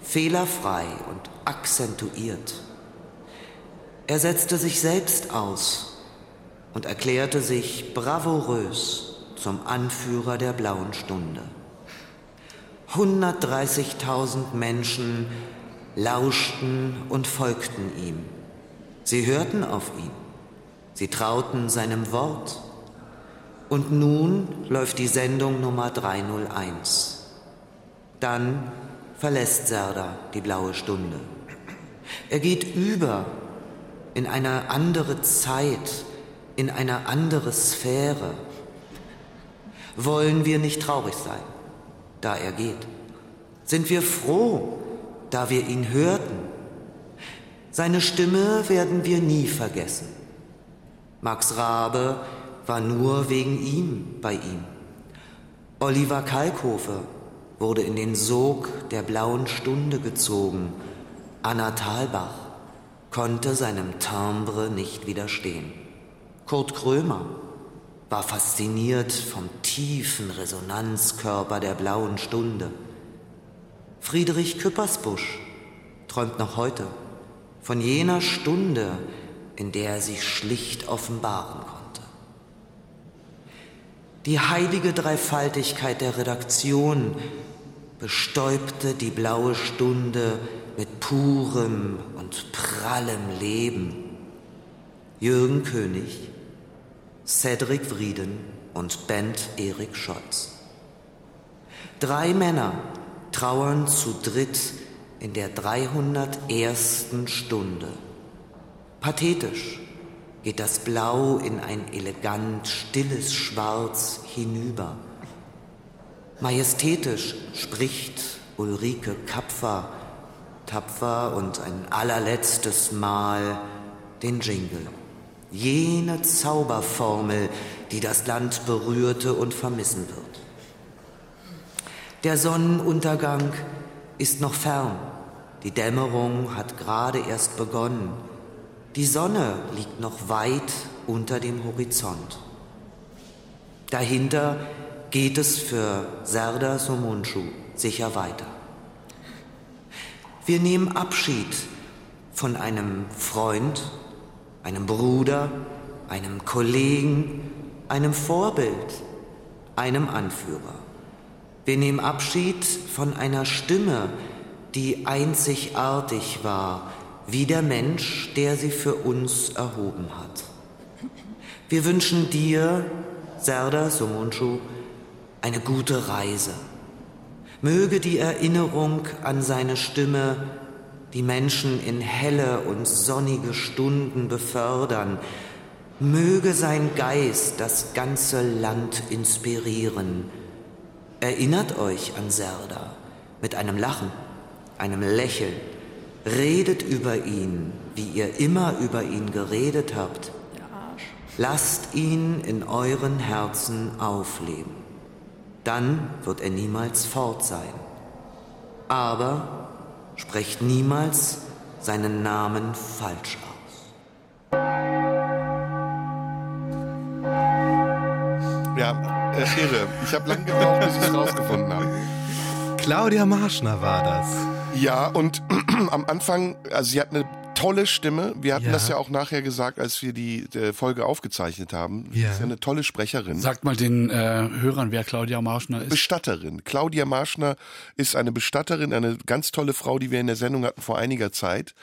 fehlerfrei und akzentuiert. Er setzte sich selbst aus und erklärte sich bravourös zum Anführer der blauen Stunde. 130.000 Menschen lauschten und folgten ihm. Sie hörten auf ihn. Sie trauten seinem Wort. Und nun läuft die Sendung Nummer 301. Dann verlässt Serda die blaue Stunde. Er geht über in eine andere Zeit, in eine andere Sphäre. Wollen wir nicht traurig sein, da er geht? Sind wir froh, da wir ihn hörten? Seine Stimme werden wir nie vergessen. Max Rabe war nur wegen ihm bei ihm. Oliver Kalkofe wurde in den Sog der blauen Stunde gezogen. Anna Thalbach konnte seinem Timbre nicht widerstehen. Kurt Krömer war fasziniert vom tiefen Resonanzkörper der blauen Stunde. Friedrich Küppersbusch träumt noch heute von jener Stunde, in der er sich schlicht offenbaren konnte. Die heilige Dreifaltigkeit der Redaktion bestäubte die blaue Stunde mit purem und prallem Leben. Jürgen König, Cedric Wrieden und Bent Erik Scholz. Drei Männer, trauern zu dritt in der 301. Stunde. Pathetisch geht das Blau in ein elegant stilles Schwarz hinüber. Majestätisch spricht Ulrike Kapfer, tapfer und ein allerletztes Mal den Jingle. Jene Zauberformel, die das Land berührte und vermissen wird. Der Sonnenuntergang ist noch fern. Die Dämmerung hat gerade erst begonnen. Die Sonne liegt noch weit unter dem Horizont. Dahinter geht es für Serdar Somuncu sicher weiter. Wir nehmen Abschied von einem Freund, einem Bruder, einem Kollegen, einem Vorbild, einem Anführer. Wir nehmen Abschied von einer Stimme, die einzigartig war, wie der Mensch, der sie für uns erhoben hat. Wir wünschen dir, Serdar Somuncu, eine gute Reise. Möge die Erinnerung an seine Stimme die Menschen in helle und sonnige Stunden befördern. Möge sein Geist das ganze Land inspirieren. Erinnert euch an Serda mit einem Lachen, einem Lächeln. Redet über ihn, wie ihr immer über ihn geredet habt. Lasst ihn in euren Herzen aufleben. Dann wird er niemals fort sein. Aber sprecht niemals seinen Namen falsch aus. Ja, äh, irre. Ich habe lange gebraucht, bis ich es rausgefunden habe. Claudia Marschner war das. Ja, und am Anfang, also sie hat eine tolle Stimme. Wir hatten Ja. das ja auch nachher gesagt, als wir die äh, Folge aufgezeichnet haben. Sie Ja. ist ja eine tolle Sprecherin. Sagt mal den äh, Hörern, wer Claudia Marschner ist. Bestatterin. Claudia Marschner ist eine Bestatterin, eine ganz tolle Frau, die wir in der Sendung hatten vor einiger Zeit.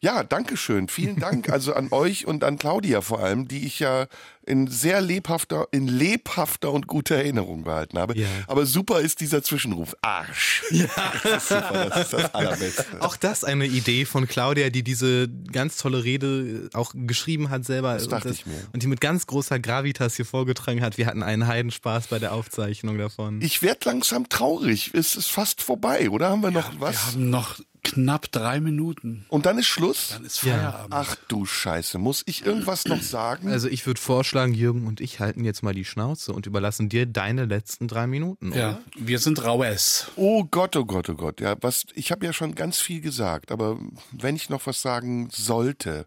Ja, danke schön. Vielen Dank also an euch und an Claudia vor allem, die ich ja in sehr lebhafter, in lebhafter und guter Erinnerung behalten habe. Ja. Aber super ist dieser Zwischenruf. Arsch. Ja. Das ist super, das ist das Allerbeste. Auch das eine Idee von Claudia, die diese ganz tolle Rede auch geschrieben hat selber. Das dachte und, ich mir. und die mit ganz großer Gravitas hier vorgetragen hat. Wir hatten einen Heidenspaß bei der Aufzeichnung davon. Ich werde langsam traurig. Es ist fast vorbei, oder? Haben wir noch was? Wir haben noch knapp drei Minuten. Und dann ist Schluss? Dann ist Ja. Feierabend. Ach du Scheiße. Muss ich irgendwas noch sagen? Also ich würde vorschlagen, Jürgen und ich halten jetzt mal die Schnauze und überlassen dir deine letzten drei Minuten. Oder? Ja, wir sind raues. Oh Gott, oh Gott, oh Gott. Ja, was, ich habe ja schon ganz viel gesagt, aber wenn ich noch was sagen sollte,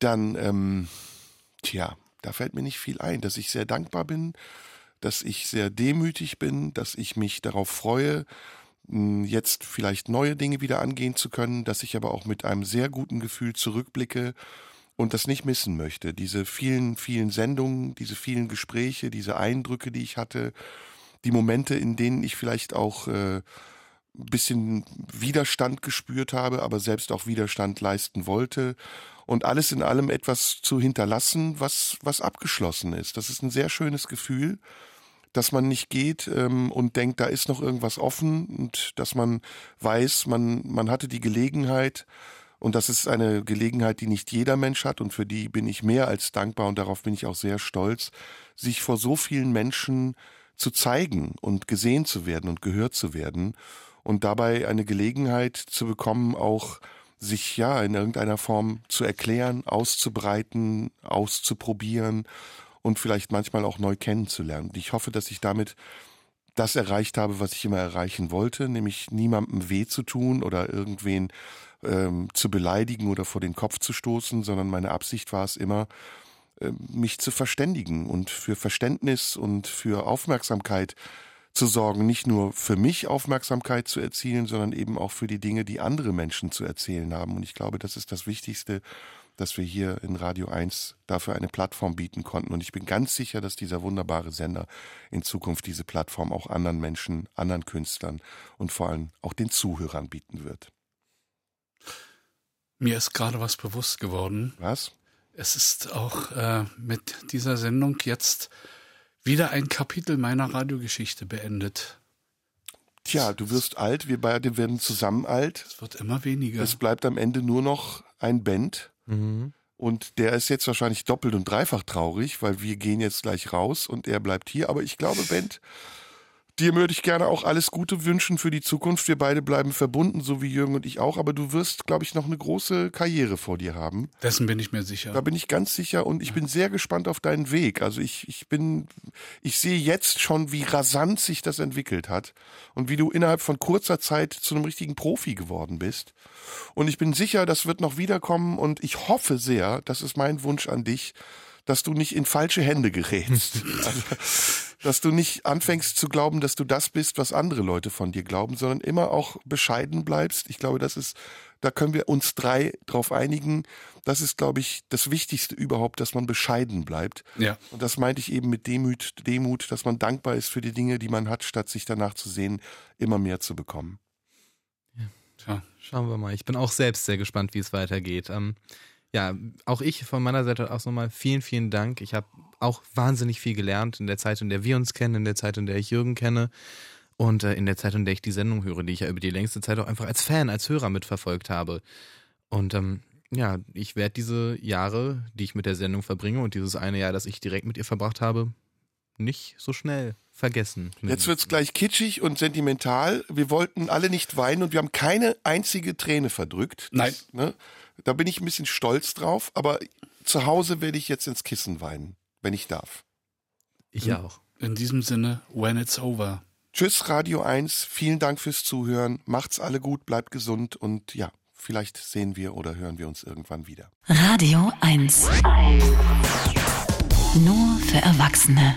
dann, ähm, tja, da fällt mir nicht viel ein, dass ich sehr dankbar bin, dass ich sehr demütig bin, dass ich mich darauf freue, jetzt vielleicht neue Dinge wieder angehen zu können, dass ich aber auch mit einem sehr guten Gefühl zurückblicke und das nicht missen möchte. Diese vielen, vielen Sendungen, diese vielen Gespräche, diese Eindrücke, die ich hatte, die Momente, in denen ich vielleicht auch äh, ein bisschen Widerstand gespürt habe, aber selbst auch Widerstand leisten wollte und alles in allem etwas zu hinterlassen, was, was abgeschlossen ist. Das ist ein sehr schönes Gefühl, dass man nicht geht ähm, und denkt, da ist noch irgendwas offen und dass man weiß, man, man hatte die Gelegenheit. Und das ist eine Gelegenheit, die nicht jeder Mensch hat und für die bin ich mehr als dankbar und darauf bin ich auch sehr stolz, sich vor so vielen Menschen zu zeigen und gesehen zu werden und gehört zu werden und dabei eine Gelegenheit zu bekommen, auch sich ja in irgendeiner Form zu erklären, auszubreiten, auszuprobieren und vielleicht manchmal auch neu kennenzulernen. Und ich hoffe, dass ich damit das erreicht habe, was ich immer erreichen wollte, nämlich niemandem weh zu tun oder irgendwen ähm, zu beleidigen oder vor den Kopf zu stoßen, sondern meine Absicht war es immer, äh, mich zu verständigen und für Verständnis und für Aufmerksamkeit zu sorgen, nicht nur für mich Aufmerksamkeit zu erzielen, sondern eben auch für die Dinge, die andere Menschen zu erzählen haben. Und ich glaube, das ist das Wichtigste, dass wir hier in Radio 1 dafür eine Plattform bieten konnten. Und ich bin ganz sicher, dass dieser wunderbare Sender in Zukunft diese Plattform auch anderen Menschen, anderen Künstlern und vor allem auch den Zuhörern bieten wird. Mir ist gerade was bewusst geworden. Was? Es ist auch äh, mit dieser Sendung jetzt wieder ein Kapitel meiner Radiogeschichte beendet. Tja, du wirst alt, wir beide werden zusammen alt. Es wird immer weniger. Es bleibt am Ende nur noch ein Band. Mhm. Und der ist jetzt wahrscheinlich doppelt und dreifach traurig, weil wir gehen jetzt gleich raus und er bleibt hier. Aber ich glaube, Bent, dir würde ich gerne auch alles Gute wünschen für die Zukunft. Wir beide bleiben verbunden, so wie Jürgen und ich auch. Aber du wirst, glaube ich, noch eine große Karriere vor dir haben. Dessen bin ich mir sicher. Da bin ich ganz sicher und ich bin sehr gespannt auf deinen Weg. Also ich, ich bin, ich sehe jetzt schon, wie rasant sich das entwickelt hat und wie du innerhalb von kurzer Zeit zu einem richtigen Profi geworden bist. Und ich bin sicher, das wird noch wiederkommen und ich hoffe sehr, das ist mein Wunsch an dich, dass du nicht in falsche Hände gerätst. Also, dass du nicht anfängst zu glauben, dass du das bist, was andere Leute von dir glauben, sondern immer auch bescheiden bleibst. Ich glaube, das ist, da können wir uns drei drauf einigen. Das ist, glaube ich, das Wichtigste überhaupt, dass man bescheiden bleibt. Ja. Und das meinte ich eben mit Demut, Demut, dass man dankbar ist für die Dinge, die man hat, statt sich danach zu sehen, immer mehr zu bekommen. Ja, schauen wir mal. Ich bin auch selbst sehr gespannt, wie es weitergeht. Ähm, ja, auch ich von meiner Seite aus nochmal vielen, vielen Dank. Ich habe auch wahnsinnig viel gelernt in der Zeit, in der wir uns kennen, in der Zeit, in der ich Jürgen kenne und äh, in der Zeit, in der ich die Sendung höre, die ich ja über die längste Zeit auch einfach als Fan, als Hörer mitverfolgt habe. Und ähm, ja, ich werde diese Jahre, die ich mit der Sendung verbringe und dieses eine Jahr, das ich direkt mit ihr verbracht habe, nicht so schnell vergessen. Jetzt wird's gleich kitschig und sentimental. Wir wollten alle nicht weinen und wir haben keine einzige Träne verdrückt. Das, Nein. Ne, da bin ich ein bisschen stolz drauf, aber zu Hause werde ich jetzt ins Kissen weinen, wenn ich darf. Ich in, auch. In diesem Sinne, when it's over. Tschüss, Radio 1. Vielen Dank fürs Zuhören. Macht's alle gut, bleibt gesund und ja, vielleicht sehen wir oder hören wir uns irgendwann wieder. Radio 1. Nur für Erwachsene.